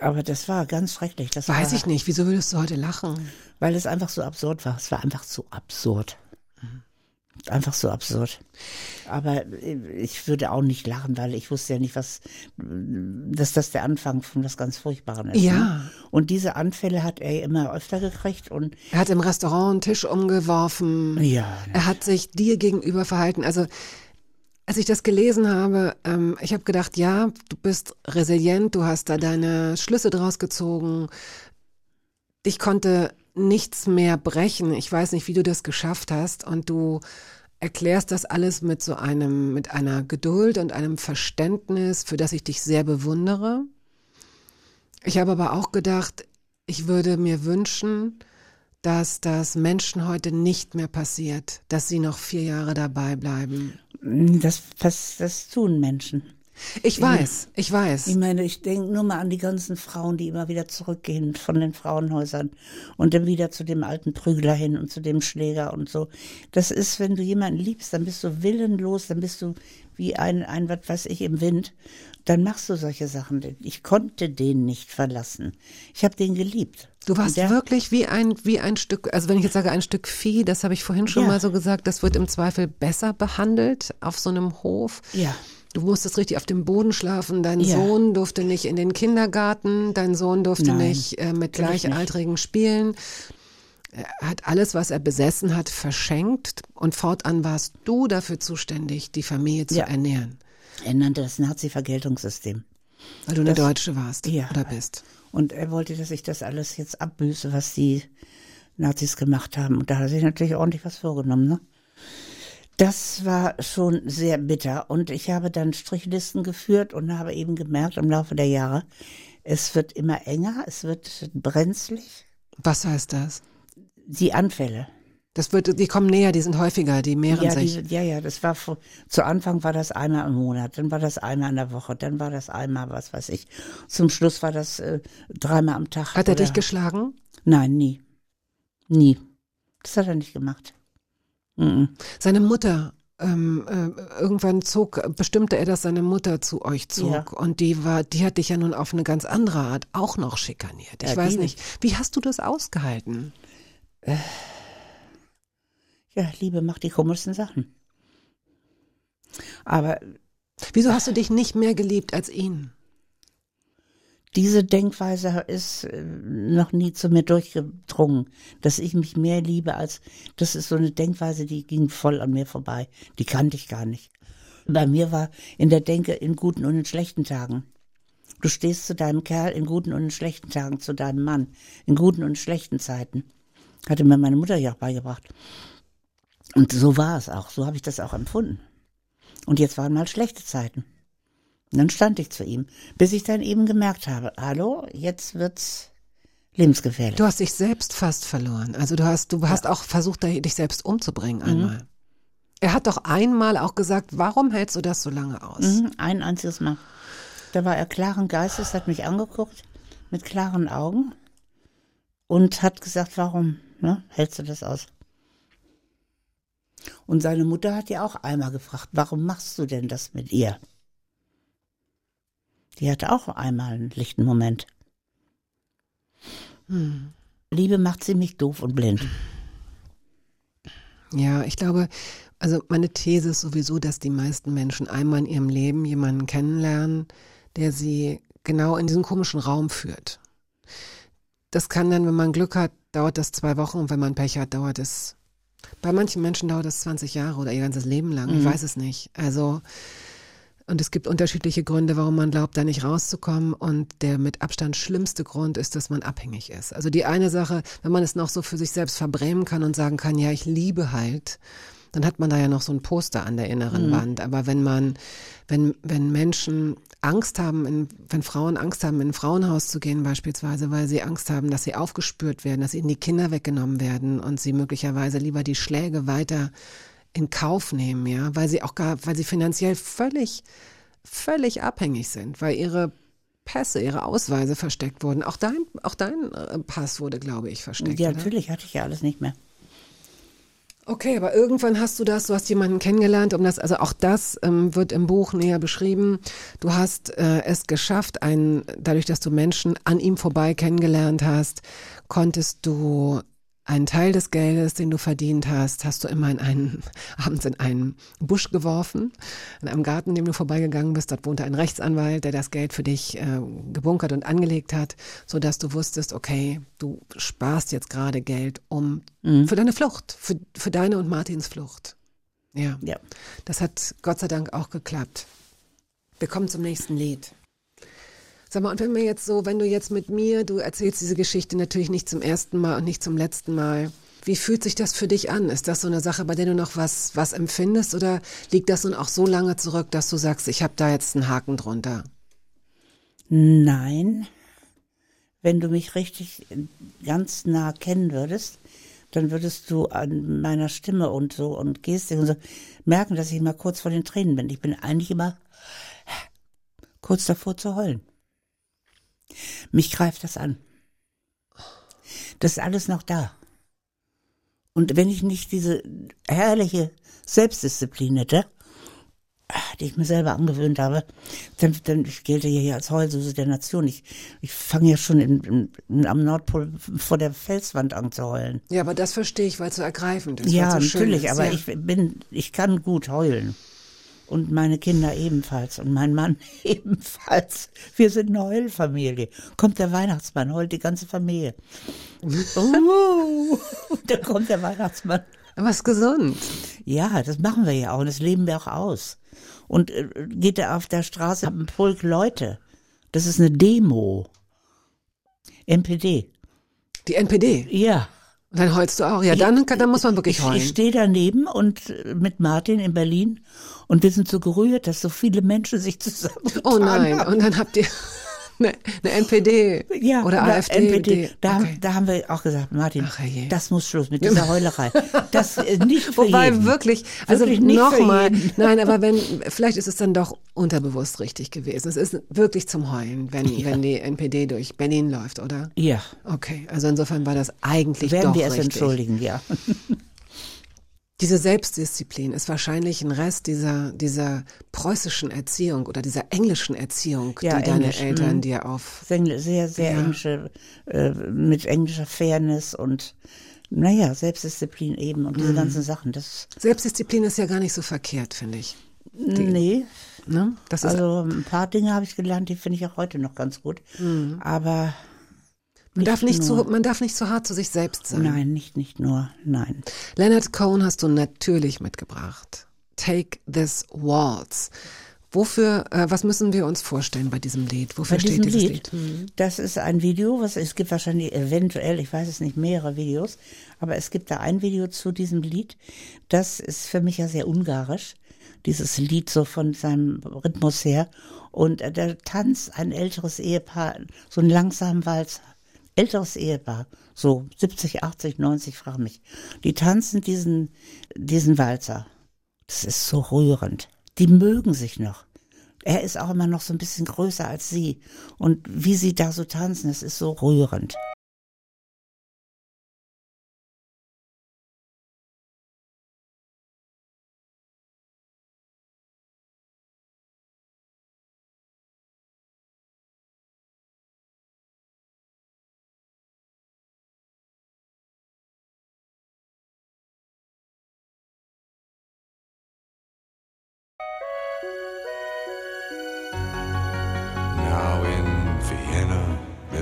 Aber das war ganz schrecklich. Das Weiß war, ich nicht. Wieso würdest du heute lachen? Weil es einfach so absurd war. Es war einfach so absurd. Einfach so absurd. Aber ich würde auch nicht lachen, weil ich wusste ja nicht, was, dass das der Anfang von was ganz Furchtbarem ist. Ja. Ne? Und diese Anfälle hat er immer öfter gekriegt und Er hat im Restaurant einen Tisch umgeworfen. ja, Er hat sich dir gegenüber verhalten. Also, als ich das gelesen habe, ähm, ich habe gedacht, ja, du bist resilient, du hast da deine Schlüsse draus gezogen. Dich konnte nichts mehr brechen. Ich weiß nicht, wie du das geschafft hast. Und du erklärst das alles mit so einem, mit einer Geduld und einem Verständnis, für das ich dich sehr bewundere. Ich habe aber auch gedacht, ich würde mir wünschen, dass das Menschen heute nicht mehr passiert, dass sie noch vier Jahre dabei bleiben. das, das, das tun Menschen. Ich weiß, ich weiß. Ich meine, ich denke nur mal an die ganzen Frauen, die immer wieder zurückgehen von den Frauenhäusern und dann wieder zu dem alten Prügler hin und zu dem Schläger und so. Das ist, wenn du jemanden liebst, dann bist du willenlos, dann bist du wie ein, ein was weiß ich, im Wind. Dann machst du solche Sachen. Ich konnte den nicht verlassen. Ich habe den geliebt. Du warst Der- wirklich wie ein, wie ein Stück, also wenn ich jetzt sage ein Stück Vieh, das habe ich vorhin schon Ja. mal so gesagt, das wird im Zweifel besser behandelt auf so einem Hof. Ja. Du musstest richtig auf dem Boden schlafen. Dein Ja. Sohn durfte nicht in den Kindergarten. Dein Sohn durfte Nein, nicht äh, mit Gleichaltrigen spielen. Er hat alles, was er besessen hat, verschenkt. Und fortan warst du dafür zuständig, die Familie zu Ja. ernähren. Er nannte das Nazi-Vergeltungssystem. Weil du eine Das- Deutsche warst Ja. oder bist. Und er wollte, dass ich das alles jetzt abbüße, was die Nazis gemacht haben. Und da hat er sich natürlich ordentlich was vorgenommen. Ne? Das war schon sehr bitter. Und ich habe dann Strichlisten geführt und habe eben gemerkt im Laufe der Jahre, es wird immer enger, es wird brenzlig. Was heißt das? Die Anfälle. Das wird, die kommen näher, die sind häufiger, die mehren Ja, sich. diese, ja, ja, das war vor, zu Anfang war das einmal im Monat, dann war das einmal in der Woche, dann war das einmal, was weiß ich. Zum Schluss war das äh, dreimal am Tag. Hat er dich geschlagen? Nein, nie. Nie. Das hat er nicht gemacht. Mhm. Seine Mutter, ähm, äh, irgendwann zog, bestimmte er, dass seine Mutter zu euch zog. Ja. Und die war, die hat dich ja nun auf eine ganz andere Art auch noch schikaniert. Ich Ja, weiß die- nicht. Wie hast du das ausgehalten? Ja, Liebe macht die komischsten Sachen. Aber Wieso hast du dich nicht mehr geliebt als ihn? diese Denkweise ist äh, noch nie zu mir durchgedrungen, dass ich mich mehr liebe als, das ist so eine Denkweise, die ging voll an mir vorbei. Die kannte ich gar nicht. Bei mir war in der Denke in guten und in schlechten Tagen. Du stehst zu deinem Kerl in guten und in schlechten Tagen, zu deinem Mann, in guten und schlechten Zeiten. Hatte mir meine Mutter ja auch beigebracht. Und so war es auch, so habe ich das auch empfunden. Und jetzt waren mal schlechte Zeiten. Und dann stand ich zu ihm, bis ich dann eben gemerkt habe, hallo, jetzt wird's lebensgefährlich. Du hast dich selbst fast verloren. Also du hast, du hast auch versucht, dich selbst umzubringen einmal. Er hat doch einmal auch gesagt, warum hältst du das so lange aus? Mhm, ein einziges Mal. Da war er klaren Geistes, hat mich angeguckt mit klaren Augen und hat gesagt, warum ne, hältst du das aus? Und seine Mutter hat ja auch einmal gefragt, warum machst du denn das mit ihr? Die hatte auch einmal einen lichten Moment. Liebe macht ziemlich doof und blind. Ja, ich glaube, also meine These ist sowieso, dass die meisten Menschen einmal in ihrem Leben jemanden kennenlernen, der sie genau in diesen komischen Raum führt. Das kann dann, wenn man Glück hat, dauert das zwei Wochen und wenn man Pech hat, dauert es. Bei manchen Menschen dauert es 20 Jahre oder ihr ganzes Leben lang. Ich weiß es nicht. Also, und es gibt unterschiedliche Gründe, warum man glaubt, da nicht rauszukommen. Und der mit Abstand schlimmste Grund ist, dass man abhängig ist. Also die eine Sache, wenn man es noch so für sich selbst verbrämen kann und sagen kann, ja, ich liebe halt, dann hat man da ja noch so ein Poster an der inneren Wand. Aber wenn man, wenn, wenn Menschen Angst haben, in, wenn Frauen Angst haben, in ein Frauenhaus zu gehen beispielsweise, weil sie Angst haben, dass sie aufgespürt werden, dass ihnen die Kinder weggenommen werden und sie möglicherweise lieber die Schläge weiter in Kauf nehmen, ja, weil sie auch gar, weil sie finanziell völlig, völlig abhängig sind, weil ihre Pässe, ihre Ausweise versteckt wurden. Auch dein, auch dein äh, Pass wurde, glaube ich, versteckt. Ja, natürlich hatte ich ja alles nicht mehr. Okay, aber irgendwann hast du das, du hast jemanden kennengelernt, um das, also auch das ähm, wird im Buch näher beschrieben. Du hast äh, es geschafft, ein, dadurch, dass du Menschen an ihm vorbei kennengelernt hast, konntest du einen Teil des Geldes, den du verdient hast, hast du immer in einen, <laughs> abends in einen Busch geworfen, in einem Garten, in dem du vorbeigegangen bist. Dort wohnte ein Rechtsanwalt, der das Geld für dich äh, gebunkert und angelegt hat, so dass du wusstest, okay, du sparst jetzt gerade Geld um für deine Flucht, für, für deine und Martins Flucht. Ja, Ja. das hat Gott sei Dank auch geklappt. Wir kommen zum nächsten Lied. Sag mal, und wenn wir jetzt so, wenn du jetzt mit mir, du erzählst diese Geschichte natürlich nicht zum ersten Mal und nicht zum letzten Mal. Wie fühlt sich das für dich an? Ist das so eine Sache, bei der du noch was, was empfindest oder liegt das nun auch so lange zurück, dass du sagst, ich habe da jetzt einen Haken drunter? Nein. Wenn du mich richtig ganz nah kennen würdest, dann würdest du an meiner Stimme und so und Gestik und so merken, dass ich immer kurz vor den Tränen bin. Ich bin eigentlich immer kurz davor zu heulen. Mich greift das an. Das ist alles noch da. Und wenn ich nicht diese herrliche Selbstdisziplin hätte, die ich mir selber angewöhnt habe, dann, dann ich gelte ja hier als Heulsuse der Nation. Ich, ich fange ja schon in, in, am Nordpol vor der Felswand an zu heulen. Ja, aber das verstehe ich, weil es so ergreifend ist. Ja, so natürlich, ist. aber ja. ich bin, ich kann gut heulen. Und meine Kinder ebenfalls und mein Mann <laughs> ebenfalls. Wir sind eine Heulfamilie. Kommt der Weihnachtsmann, heult die ganze Familie. <laughs> uh, da kommt der Weihnachtsmann. Ist gesund. Ja, das machen wir ja auch und das leben wir auch aus. Und äh, geht er auf der Straße ein Pulk Leute. Das ist eine Demo. NPD. Die NPD. Ja. Und dann heulst du auch. Ja, dann, dann muss man wirklich Ich, heulen. ich stehe daneben und äh, mit Martin in Berlin und wir sind so gerührt, dass so viele Menschen sich <laughs> zusammengetan oh nein. haben. Und dann habt ihr eine, eine NPD Ja, oder na, AfD. NPD. Da, Okay. haben, da haben wir auch gesagt, Martin, Ach, das muss Schluss mit dieser Heulerei. <laughs> Das äh, nicht für Wobei jeden. wirklich, also nochmal, <laughs> nein, aber wenn, vielleicht ist es dann doch unterbewusst richtig gewesen. Es ist wirklich zum Heulen, wenn, wenn die NPD durch Berlin läuft, oder? Ja, Okay, also insofern war das eigentlich werden doch wir es richtig. entschuldigen, ja. <laughs> Diese Selbstdisziplin ist wahrscheinlich ein Rest dieser, dieser preußischen Erziehung oder dieser englischen Erziehung, Ja, die deine Englisch, Eltern mhm. dir auf. Sehr, sehr, sehr Ja. englische, äh, mit englischer Fairness und naja, Selbstdisziplin eben und Mhm. diese ganzen Sachen. Das Selbstdisziplin ist ja gar nicht so verkehrt, finde ich. nee, Ne? Also ein paar Dinge habe ich gelernt, die finde ich auch heute noch ganz gut. Mhm. Aber man, darf nicht nur. zu, man darf nicht zu hart zu sich selbst sein. nein, nicht, nicht nur, nein. Leonard Cohen hast du natürlich mitgebracht. Take this waltz. Wofür, äh, was müssen wir uns vorstellen bei diesem Lied? Wofür Bei steht dieses Lied, Lied? das ist ein Video, was es gibt wahrscheinlich eventuell, ich weiß es nicht, mehrere Videos, aber es gibt da ein Video zu diesem Lied. Das ist für mich ja sehr ungarisch, dieses Lied so von seinem Rhythmus her. Und äh, da tanzt ein älteres Ehepaar, so einen langsamen Walzer. Älteres Ehepaar, so 70, 80, 90, frag mich. Die tanzen diesen, diesen Walzer. Das ist so rührend. Die mögen sich noch. Er ist auch immer noch so ein bisschen größer als sie. Und wie sie da so tanzen, das ist so rührend.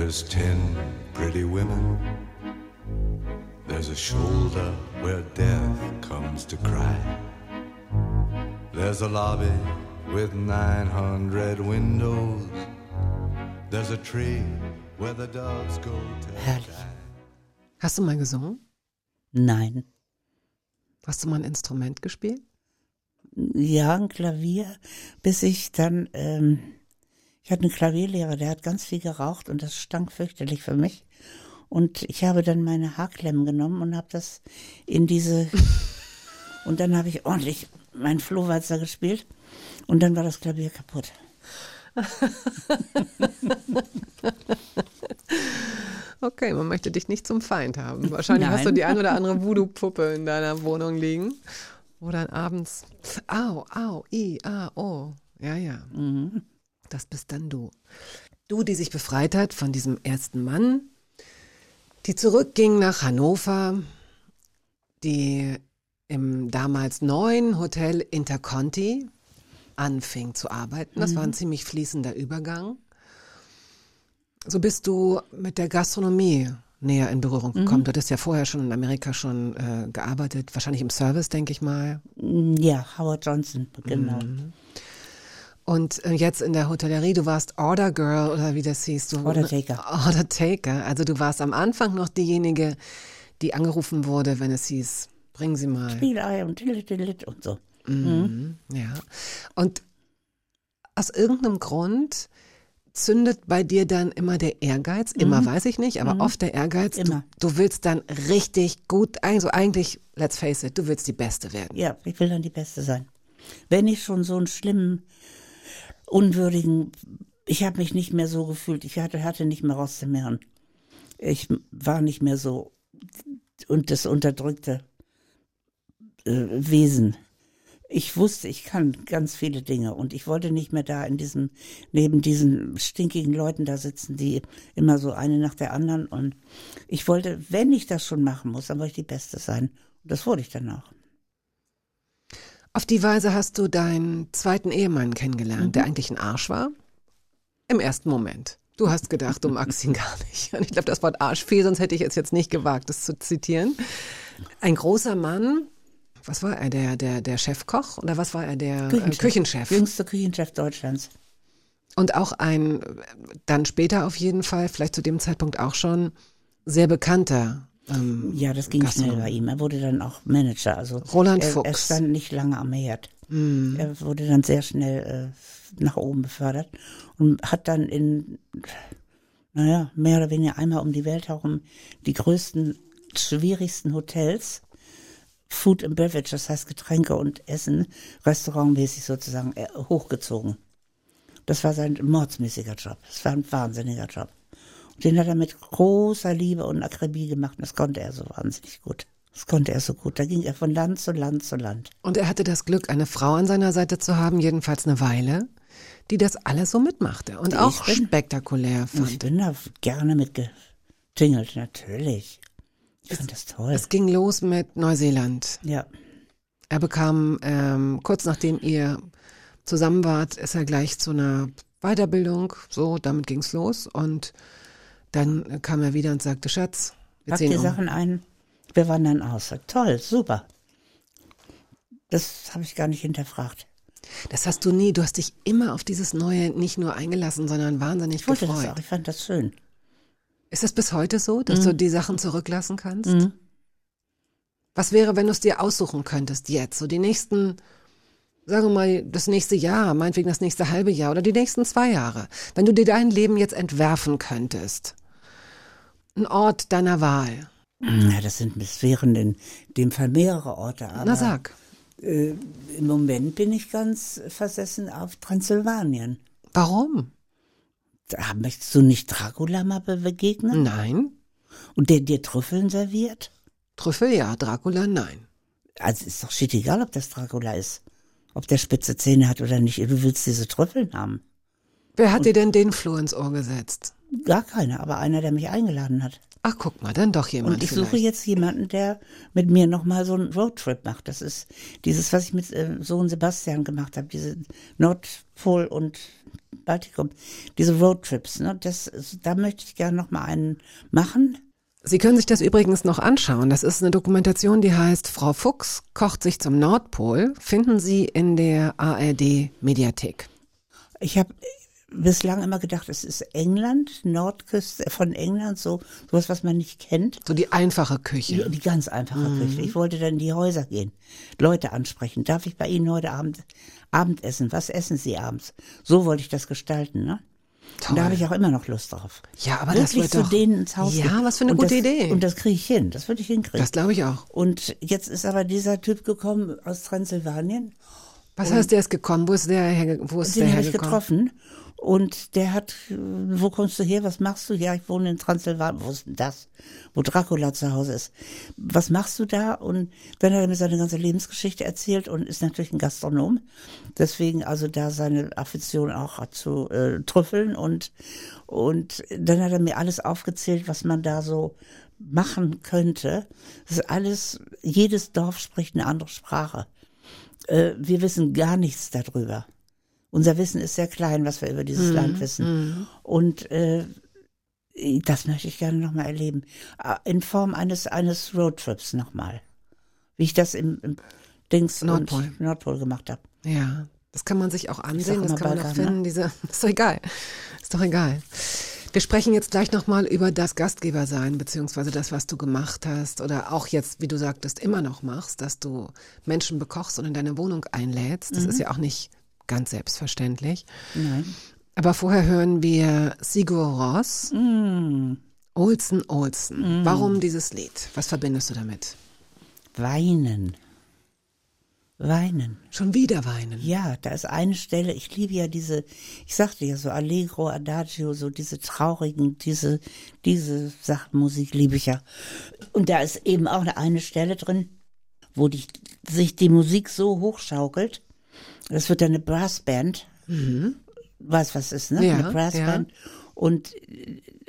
There's ten pretty women. There's a shoulder where death comes to cry. There's a lobby with 900 windows. There's a tree where the doves go to Herrlich. die. Hast du mal gesungen? Nein. Hast du mal ein Instrument gespielt? Ja, ein Klavier, bis ich dann, ähm, ich hatte einen Klavierlehrer, der hat ganz viel geraucht und das stank fürchterlich für mich. Und ich habe dann meine Haarklemmen genommen und habe das in diese, <laughs> und dann habe ich ordentlich meinen Flohwalzer gespielt und dann war das Klavier kaputt. <laughs> Okay, man möchte dich nicht zum Feind haben. Wahrscheinlich hast du Nein. die ein oder andere <laughs> Voodoo-Puppe in deiner Wohnung liegen. Wo dann abends, au, au, i, a, o. Ja, ja. Das bist dann du. Du, die sich befreit hat von diesem ersten Mann, die zurückging nach Hannover, die im damals neuen Hotel Interconti anfing zu arbeiten. Das war ein ziemlich fließender Übergang. So bist du mit der Gastronomie näher in Berührung gekommen. Du hattest ja vorher schon in Amerika schon äh, gearbeitet, wahrscheinlich im Service, denke ich mal. Ja, Howard Johnson, genau. Und äh, jetzt in der Hotellerie, du warst Order Girl oder wie das hieß. Du, Order Taker. Order Taker. Also du warst am Anfang noch diejenige, die angerufen wurde, wenn es hieß, bringen Sie mal. Spiegelei und Tillit, und so. Mhm. Ja. Und aus irgendeinem Grund zündet bei dir dann immer der Ehrgeiz, immer weiß ich nicht, aber oft der Ehrgeiz, du, Immer. du willst dann richtig gut, also eigentlich, let's face it, du willst die Beste werden. Ja, ich will dann die Beste sein. Wenn ich schon so einen schlimmen, unwürdigen, ich habe mich nicht mehr so gefühlt, ich hatte, hatte nicht mehr rauszumehren. Ich war nicht mehr so und das unterdrückte äh, Wesen. ich wusste, ich kann ganz viele Dinge und ich wollte nicht mehr da in diesem, neben diesen stinkigen Leuten da sitzen, die immer so eine nach der anderen und ich wollte, wenn ich das schon machen muss, dann wollte ich die Beste sein. Und das wurde ich dann auch. Auf die Weise hast du deinen zweiten Ehemann kennengelernt, Mhm. der eigentlich ein Arsch war. Im ersten Moment. Du hast gedacht, du magst ihn gar nicht. Und ich glaube, das Wort Arsch fiel, sonst hätte ich es jetzt nicht gewagt, das zu zitieren. Ein großer Mann. Was war er? Der, der, der Chefkoch? Oder was war er? Der Küchenchef. Äh, Küchenchef. Jüngster Küchenchef Deutschlands. Und auch ein, dann später auf jeden Fall, vielleicht zu dem Zeitpunkt auch schon, sehr bekannter. Ähm, Ja, das ging Gastronom. schnell bei ihm. Er wurde dann auch Manager. Also Roland er, Fuchs. Er stand nicht lange am Herd. Mhm. Er wurde dann sehr schnell äh, nach oben befördert und hat dann in, naja, mehr oder weniger einmal um die Welt herum die größten, schwierigsten Hotels, Food and Beverage, das heißt Getränke und Essen, restaurantmäßig sozusagen äh, hochgezogen. Das war sein mordsmäßiger Job. Das war ein wahnsinniger Job. Den hat er mit großer Liebe und Akribie gemacht. Und das konnte er so wahnsinnig gut. Das konnte er so gut. Da ging er von Land zu Land zu Land. Und er hatte das Glück, eine Frau an seiner Seite zu haben, jedenfalls eine Weile, die das alles so mitmachte und Die auch ich bin. spektakulär Und ich fand. bin da gerne mitgetingelt, natürlich. Ich fand das toll. Es ging los mit Neuseeland. ja. Er bekam, ähm, kurz nachdem ihr zusammen wart, ist er gleich zu einer Weiterbildung. So, damit ging's los. Und dann kam er wieder und sagte, Schatz, wir Pack ziehen die um. Sachen ein. Wir wandern aus. Toll, super. Das habe ich gar nicht hinterfragt. Das hast du nie. Du hast dich immer auf dieses Neue nicht nur eingelassen, sondern wahnsinnig Ich wollte das gefreut. auch. Ich fand das schön. Ist das bis heute so, dass Mhm. du die Sachen zurücklassen kannst? Was wäre, wenn du es dir aussuchen könntest jetzt, so die nächsten, sagen wir mal, das nächste Jahr, meinetwegen das nächste halbe Jahr oder die nächsten zwei Jahre, wenn du dir dein Leben jetzt entwerfen könntest? Ein Ort deiner Wahl. Ja, das sind, das wären in dem Fall mehrere Orte. Aber Na sag, Äh, Im Moment bin ich ganz versessen auf Transsilvanien. warum? Da möchtest du nicht Dracula mal be- begegnen? Nein. Und der dir Trüffeln serviert? Trüffel ja, Dracula nein. Also ist doch shit egal, ob das Dracula ist. Ob der spitze Zähne hat oder nicht. Du willst diese Trüffeln haben. Wer hat dir denn den Floh ins Ohr gesetzt? Gar keiner, aber einer, der mich eingeladen hat. Ach, guck mal, dann doch jemand Und ich vielleicht. suche jetzt jemanden, der mit mir nochmal so einen Roadtrip macht. Das ist dieses, was ich mit äh, Sohn Sebastian gemacht habe, diese Nordpol und Baltikum, diese Roadtrips. Ne? Das, da möchte ich gerne nochmal einen machen. Sie können sich das übrigens noch anschauen. Das ist eine Dokumentation, die heißt Frau Fuchs kocht sich zum Nordpol. Finden Sie in der ARD Mediathek. Ich habe bislang immer gedacht, es ist England, Nordküste von England, so sowas, was man nicht kennt. So die einfache Küche. Die, die ganz einfache Mhm. Küche. Ich wollte dann in die Häuser gehen, Leute ansprechen. Darf ich bei Ihnen heute Abend Abendessen? Was essen Sie abends? So wollte ich das gestalten, ne? Und da habe ich auch immer noch Lust drauf. Ja, aber das Wirklich wird zu doch- denen ins Haus Ja, gehen. was für eine und gute das, Idee. Und das kriege ich hin. Das würde ich hinkriegen. Das glaube ich auch. und jetzt ist aber dieser Typ gekommen aus Transsilvanien. Was heißt, der ist gekommen? Wo ist der, wo ist der Den habe ich hergekommen? getroffen. Und der hat, äh, wo kommst du her? Was machst du? Ja, ich wohne in Transsilvanien. Wo ist denn das? Wo Dracula zu Hause ist. Was machst du da? Und dann hat er mir seine ganze Lebensgeschichte erzählt und ist natürlich ein Gastronom. Deswegen also da seine Affektion auch zu äh, Trüffeln und, und dann hat er mir alles aufgezählt, was man da so machen könnte. Das ist alles, jedes Dorf spricht eine andere Sprache. Äh, wir wissen gar nichts darüber. Unser Wissen ist sehr klein, was wir über dieses Land wissen. Und äh, das möchte ich gerne nochmal erleben. Äh, In Form eines, eines Roadtrips nochmal. Wie ich das im, im Dings Nordpol. Und Nordpol gemacht habe. Ja, das kann man sich auch ansehen, das kann man auch ne? finden. Diese, <laughs> ist doch egal. Ist doch egal. Wir sprechen jetzt gleich nochmal über das Gastgebersein, beziehungsweise das, was du gemacht hast oder auch jetzt, wie du sagtest, immer noch machst, dass du Menschen bekochst und in deine Wohnung einlädst. Das ist ja auch nicht ganz selbstverständlich. Nein. Aber vorher hören wir Sigur Ross, Mm. Olsen Olsen. Warum dieses Lied? Was verbindest du damit? Weinen. Weinen. Schon wieder weinen. Ja, da ist eine Stelle, ich liebe ja diese, ich sagte ja so Allegro, Adagio, so diese traurigen, diese, diese Sachmusik liebe ich ja. Und da ist eben auch eine Stelle drin, wo die, sich die Musik so hochschaukelt. Das wird dann eine Brassband. Weißt was ist, ne? Ja, eine Brassband. Und,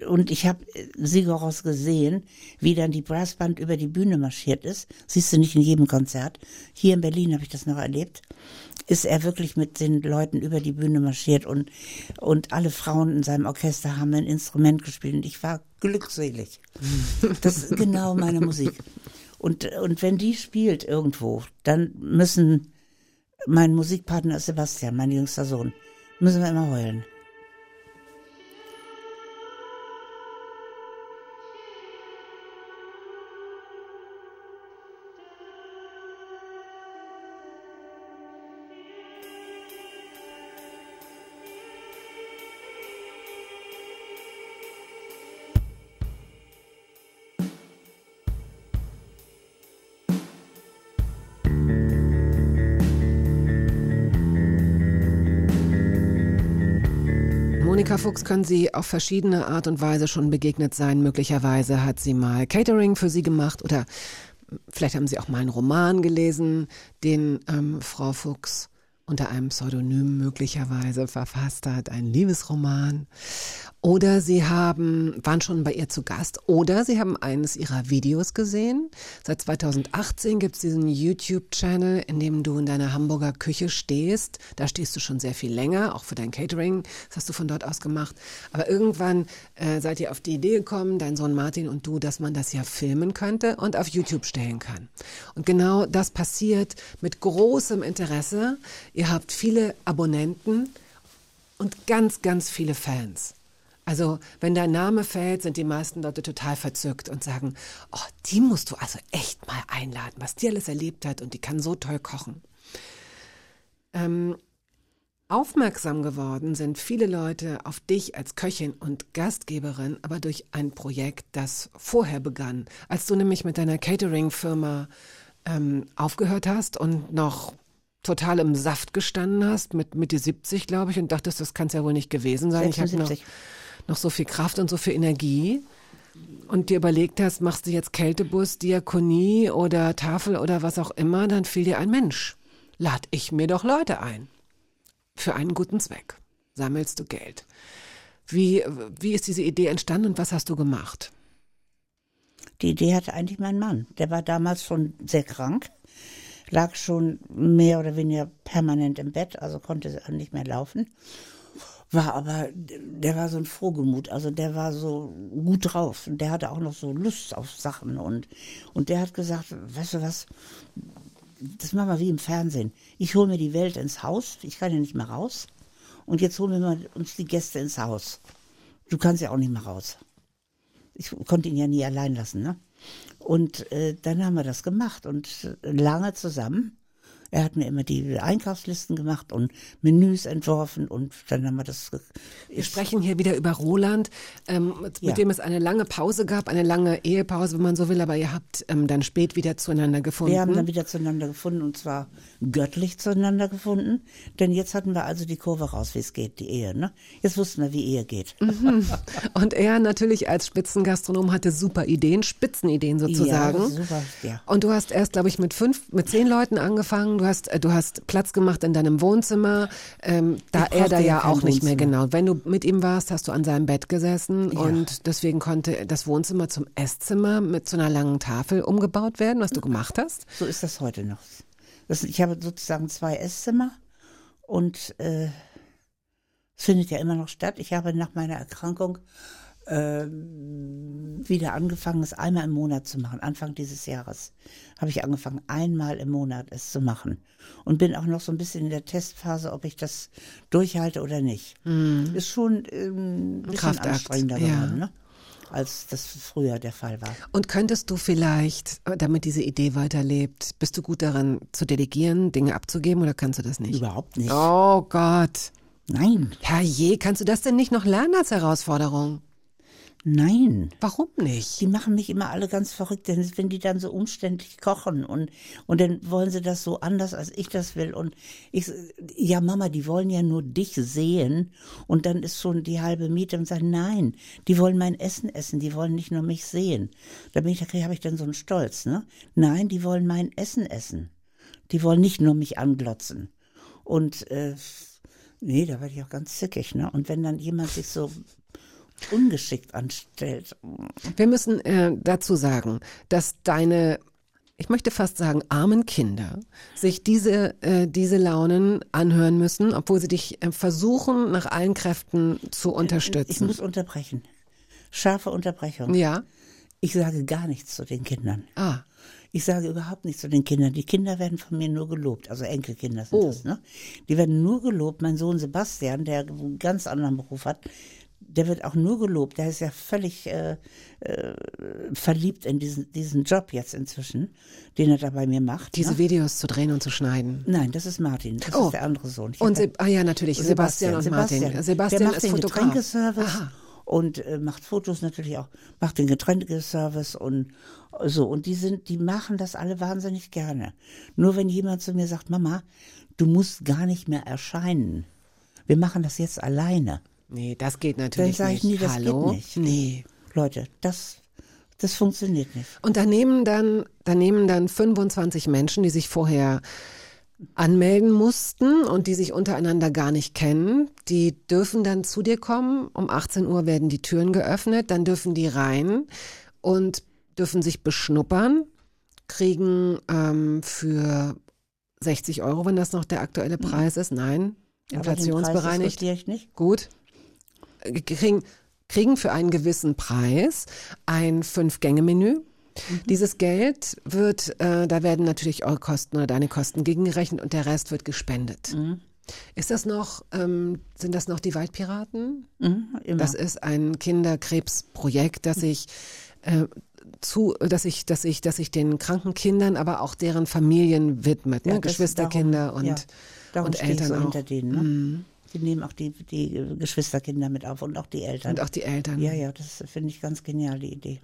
und ich habe Sigoros gesehen, wie dann die Brassband über die Bühne marschiert ist. Siehst du nicht in jedem Konzert. Hier in Berlin habe ich das noch erlebt. Ist er wirklich mit den Leuten über die Bühne marschiert und, und alle Frauen in seinem Orchester haben ein Instrument gespielt und ich war glückselig. Das ist genau meine Musik. Und, und wenn die spielt irgendwo, dann müssen mein Musikpartner ist Sebastian, mein jüngster Sohn, müssen wir immer heulen. Fuchs können Sie auf verschiedene Art und Weise schon begegnet sein. Möglicherweise hat sie mal Catering für Sie gemacht oder vielleicht haben Sie auch mal einen Roman gelesen, den ähm, Frau Fuchs unter einem Pseudonym möglicherweise verfasst hat, ein Liebesroman. Oder Sie haben, waren schon bei ihr zu Gast oder Sie haben eines ihrer Videos gesehen. Seit 2018 gibt es diesen YouTube-Channel, in dem du in deiner Hamburger Küche stehst. Da stehst du schon sehr viel länger, auch für dein Catering. Das hast du von dort aus gemacht. Aber irgendwann äh, seid ihr auf die Idee gekommen, dein Sohn Martin und du, dass man das ja filmen könnte und auf YouTube stellen kann. Und genau das passiert mit großem Interesse. Habt viele Abonnenten und ganz, ganz viele Fans. Also, wenn dein Name fällt, sind die meisten Leute total verzückt und sagen, oh, die musst du also echt mal einladen, was die alles erlebt hat und die kann so toll kochen. Ähm, aufmerksam geworden sind viele Leute auf dich als Köchin und Gastgeberin, aber durch ein Projekt, das vorher begann, als du nämlich mit deiner Catering-Firma ähm, aufgehört hast und noch total im Saft gestanden hast, mit Mitte 70, glaube ich, und dachtest, das kann es ja wohl nicht gewesen sein. Ich habe noch, 76. noch so viel Kraft und so viel Energie. Und dir überlegt hast, machst du jetzt Kältebus, Diakonie oder Tafel oder was auch immer, dann fiel dir ein Mensch. Lad ich mir doch Leute ein. Für einen guten Zweck. Sammelst du Geld. Wie, wie ist diese Idee entstanden und was hast du gemacht? Die Idee hatte eigentlich mein Mann. Der war damals schon sehr krank, lag schon mehr oder weniger permanent im Bett, also konnte nicht mehr laufen. War aber, der war so ein Frohgemut, also der war so gut drauf und der hatte auch noch so Lust auf Sachen und, und der hat gesagt, weißt du was, das machen wir wie im Fernsehen. Ich hole mir die Welt ins Haus, ich kann ja nicht mehr raus und jetzt holen wir uns die Gäste ins Haus. Du kannst ja auch nicht mehr raus. Ich konnte ihn ja nie allein lassen, ne? Und äh, dann haben wir das gemacht und äh, lange zusammen. Er hat mir immer die Einkaufslisten gemacht und Menüs entworfen und dann haben wir das. Wir sprechen hier wieder über Roland, ähm, mit Ja. dem es eine lange Pause gab, eine lange Ehepause, wenn man so will, aber ihr habt ähm, dann spät wieder zueinander gefunden. Wir haben dann wieder zueinander gefunden und zwar göttlich zueinander gefunden, denn jetzt hatten wir also die Kurve raus, wie es geht, die Ehe. Ne? Jetzt wussten wir, wie Ehe geht. Und er natürlich als Spitzengastronom hatte super Ideen, Spitzenideen sozusagen. Ja, super, ja. Und du hast erst, glaube ich, mit fünf, mit zehn Leuten angefangen. Du hast, äh, du hast Platz gemacht in deinem Wohnzimmer. Ähm, da er da ja auch nicht mehr genau. Wenn du mit ihm warst, hast du an seinem Bett gesessen Ja. und deswegen konnte das Wohnzimmer zum Esszimmer mit so einer langen Tafel umgebaut werden, was du gemacht hast. So ist das heute noch. Das, ich habe sozusagen zwei Esszimmer und äh, es findet ja immer noch statt. Ich habe nach meiner Erkrankung wieder angefangen, es einmal im Monat zu machen. Anfang dieses Jahres habe ich angefangen, einmal im Monat es zu machen. Und bin auch noch so ein bisschen in der Testphase, ob ich das durchhalte oder nicht. Ist schon ähm, ein bisschen Kraftakt, anstrengender ja. geworden, ne? als das früher der Fall war. Und könntest du vielleicht, damit diese Idee weiterlebt, bist du gut darin zu delegieren, Dinge abzugeben oder kannst du das nicht? Überhaupt nicht. Oh Gott. Nein. Herrje, kannst du das denn nicht noch lernen als Herausforderung? Nein. Warum nicht? Die machen mich immer alle ganz verrückt, denn wenn die dann so umständlich kochen und, und dann wollen sie das so anders, als ich das will. Und ich, ja Mama, die wollen ja nur dich sehen und dann ist schon die halbe Miete und sagen, nein, die wollen mein Essen essen, die wollen nicht nur mich sehen. Da bin ich, da habe ich dann so einen Stolz, ne? Nein, die wollen mein Essen essen. Die wollen nicht nur mich anglotzen. Und, äh, nee, da werde ich auch ganz zickig, ne? Und wenn dann jemand sich so ungeschickt anstellt. Wir müssen äh, dazu sagen, dass deine, ich möchte fast sagen, armen Kinder sich diese, äh, diese Launen anhören müssen, obwohl sie dich äh, versuchen, nach allen Kräften zu unterstützen. Ich muss unterbrechen. Scharfe Unterbrechung. Ja. Ich sage gar nichts zu den Kindern. Ah. Ich sage überhaupt nichts zu den Kindern. Die Kinder werden von mir nur gelobt. Also Enkelkinder sind Oh. das, ne? Die werden nur gelobt. Mein Sohn Sebastian, der einen ganz anderen Beruf hat, der wird auch nur gelobt. Der ist ja völlig äh, äh, verliebt in diesen, diesen Job jetzt inzwischen, den er da bei mir macht. Diese ne? Videos zu drehen und zu schneiden. Nein, das ist Martin. Das Oh. ist der andere Sohn. Ich Und Se ah ja, natürlich, Sebastian, und Martin. Sebastian der macht ist den Fotograf. Getränkeservice Aha. und äh, macht Fotos natürlich auch, macht den Getränkeservice und so. Und die sind, die machen das alle wahnsinnig gerne. Nur wenn jemand zu mir sagt, Mama, du musst gar nicht mehr erscheinen. Wir machen das jetzt alleine. Nee, das geht natürlich Dann sag ich nicht. nie, das geht Hallo? nicht. Nee. Leute, das, das funktioniert nicht. Und da nehmen dann, da nehmen dann 25 Menschen, die sich vorher anmelden mussten und die sich untereinander gar nicht kennen, die dürfen dann zu dir kommen. Um 18 Uhr werden die Türen geöffnet, dann dürfen die rein und dürfen sich beschnuppern, kriegen ähm, für 60 Euro, wenn das noch der aktuelle Preis ist. Nein, Aber den Preis inflationsbereinigt. ich nicht. Gut. Kriegen, kriegen für einen gewissen Preis ein Fünf-Gänge-Menü. Dieses Geld wird, äh, da werden natürlich eure Kosten oder deine Kosten gegengerechnet und der Rest wird gespendet. Ist das noch, ähm, sind das noch die Waldpiraten? Mhm. Das ist ein Kinderkrebsprojekt, das ich äh, zu, dass ich, dass ich, dass ich den kranken Kindern, aber auch deren Familien widmet, ne? Ja, Geschwisterkinder darum- und, ja, und Eltern so auch. Mhm. hinter denen. Ne? Die nehmen auch die, die Geschwisterkinder mit auf und auch die Eltern. und auch die Eltern. ja, ja, das finde ich ganz genial, die Idee.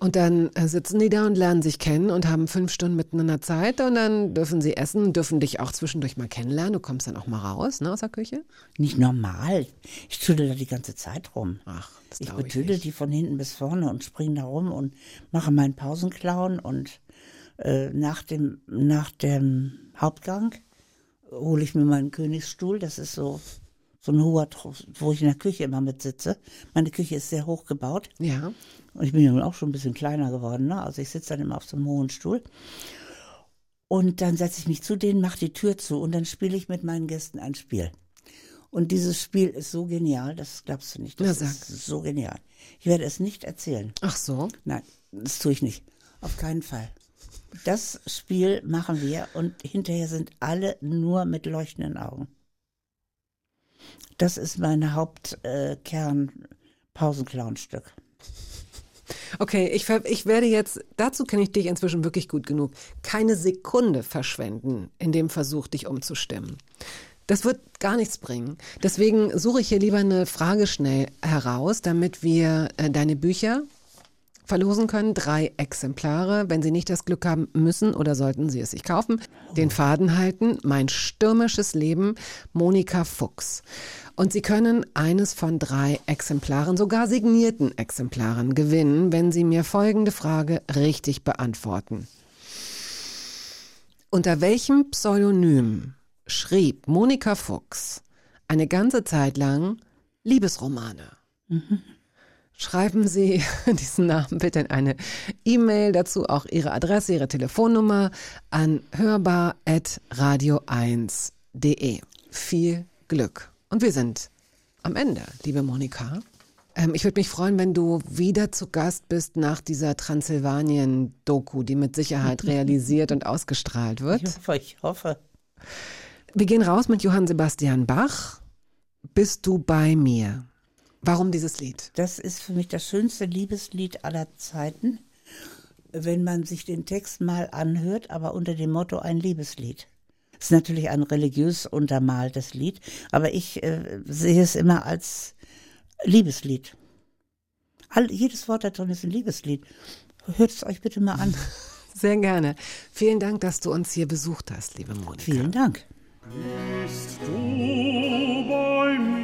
Und dann äh, sitzen die da und lernen sich kennen und haben fünf Stunden miteinander Zeit und dann dürfen sie essen, dürfen dich auch zwischendurch mal kennenlernen. Du kommst dann auch mal raus, ne, aus der Küche. Nicht normal. Ich tüdel da die ganze Zeit rum. Ach, das ich ich betüdel nicht. die von hinten bis vorne und springe da rum und mache meinen Pausenclown und äh, nach dem nach dem Hauptgang hole ich mir meinen Königsstuhl. Das ist so so ein hoher, wo ich in der Küche immer mit sitze. Meine Küche ist sehr hoch gebaut. Ja. Und ich bin ja nun auch schon ein bisschen kleiner geworden, ne? Also ich sitze dann immer auf so einem hohen Stuhl. Und dann setze ich mich zu denen, mache die Tür zu und dann spiele ich mit meinen Gästen ein Spiel. Und dieses Spiel ist so genial, das glaubst du nicht. Das Na, ist so genial. Ich werde es nicht erzählen. Ach so. Nein, das tue ich nicht. Auf keinen Fall. Das Spiel machen wir und hinterher sind alle nur mit leuchtenden Augen. Das ist mein Hauptkern-Pausenclown-Stück. Okay, ich, ich werde jetzt, dazu kenne ich dich inzwischen wirklich gut genug, keine Sekunde verschwenden in dem Versuch, dich umzustimmen. Das wird gar nichts bringen. Deswegen suche ich hier lieber eine Frage schnell heraus, damit wir äh, deine Bücher verlosen können. Drei Exemplare. Wenn Sie nicht das Glück haben, müssen oder sollten Sie es sich kaufen. Den Faden halten. Mein stürmisches Leben. Monika Fuchs. Und Sie können eines von drei Exemplaren, sogar signierten Exemplaren, gewinnen, wenn Sie mir folgende Frage richtig beantworten. Unter welchem Pseudonym schrieb Monika Fuchs eine ganze Zeit lang Liebesromane? Schreiben Sie <laughs> diesen Namen bitte in eine E-Mail, dazu auch Ihre Adresse, Ihre Telefonnummer an hörbar.radio1.de. Viel Glück. Und wir sind am Ende, liebe Monika. Ähm, ich würde mich freuen, wenn du wieder zu Gast bist nach dieser Transsilvanien-Doku, die mit Sicherheit <laughs> realisiert und ausgestrahlt wird. Ich hoffe, ich hoffe. Wir gehen raus mit Johann Sebastian Bach. Bist du bei mir? Warum dieses Lied? Das ist für mich das schönste Liebeslied aller Zeiten, wenn man sich den Text mal anhört, aber unter dem Motto ein Liebeslied. Es ist natürlich ein religiös untermaltes Lied, aber ich äh, sehe es immer als Liebeslied. All, jedes Wort da drin ist ein Liebeslied. Hört es euch bitte mal an. <laughs> Sehr gerne. Vielen Dank, dass du uns hier besucht hast, liebe Monika. Vielen Dank. Bist du bei mir,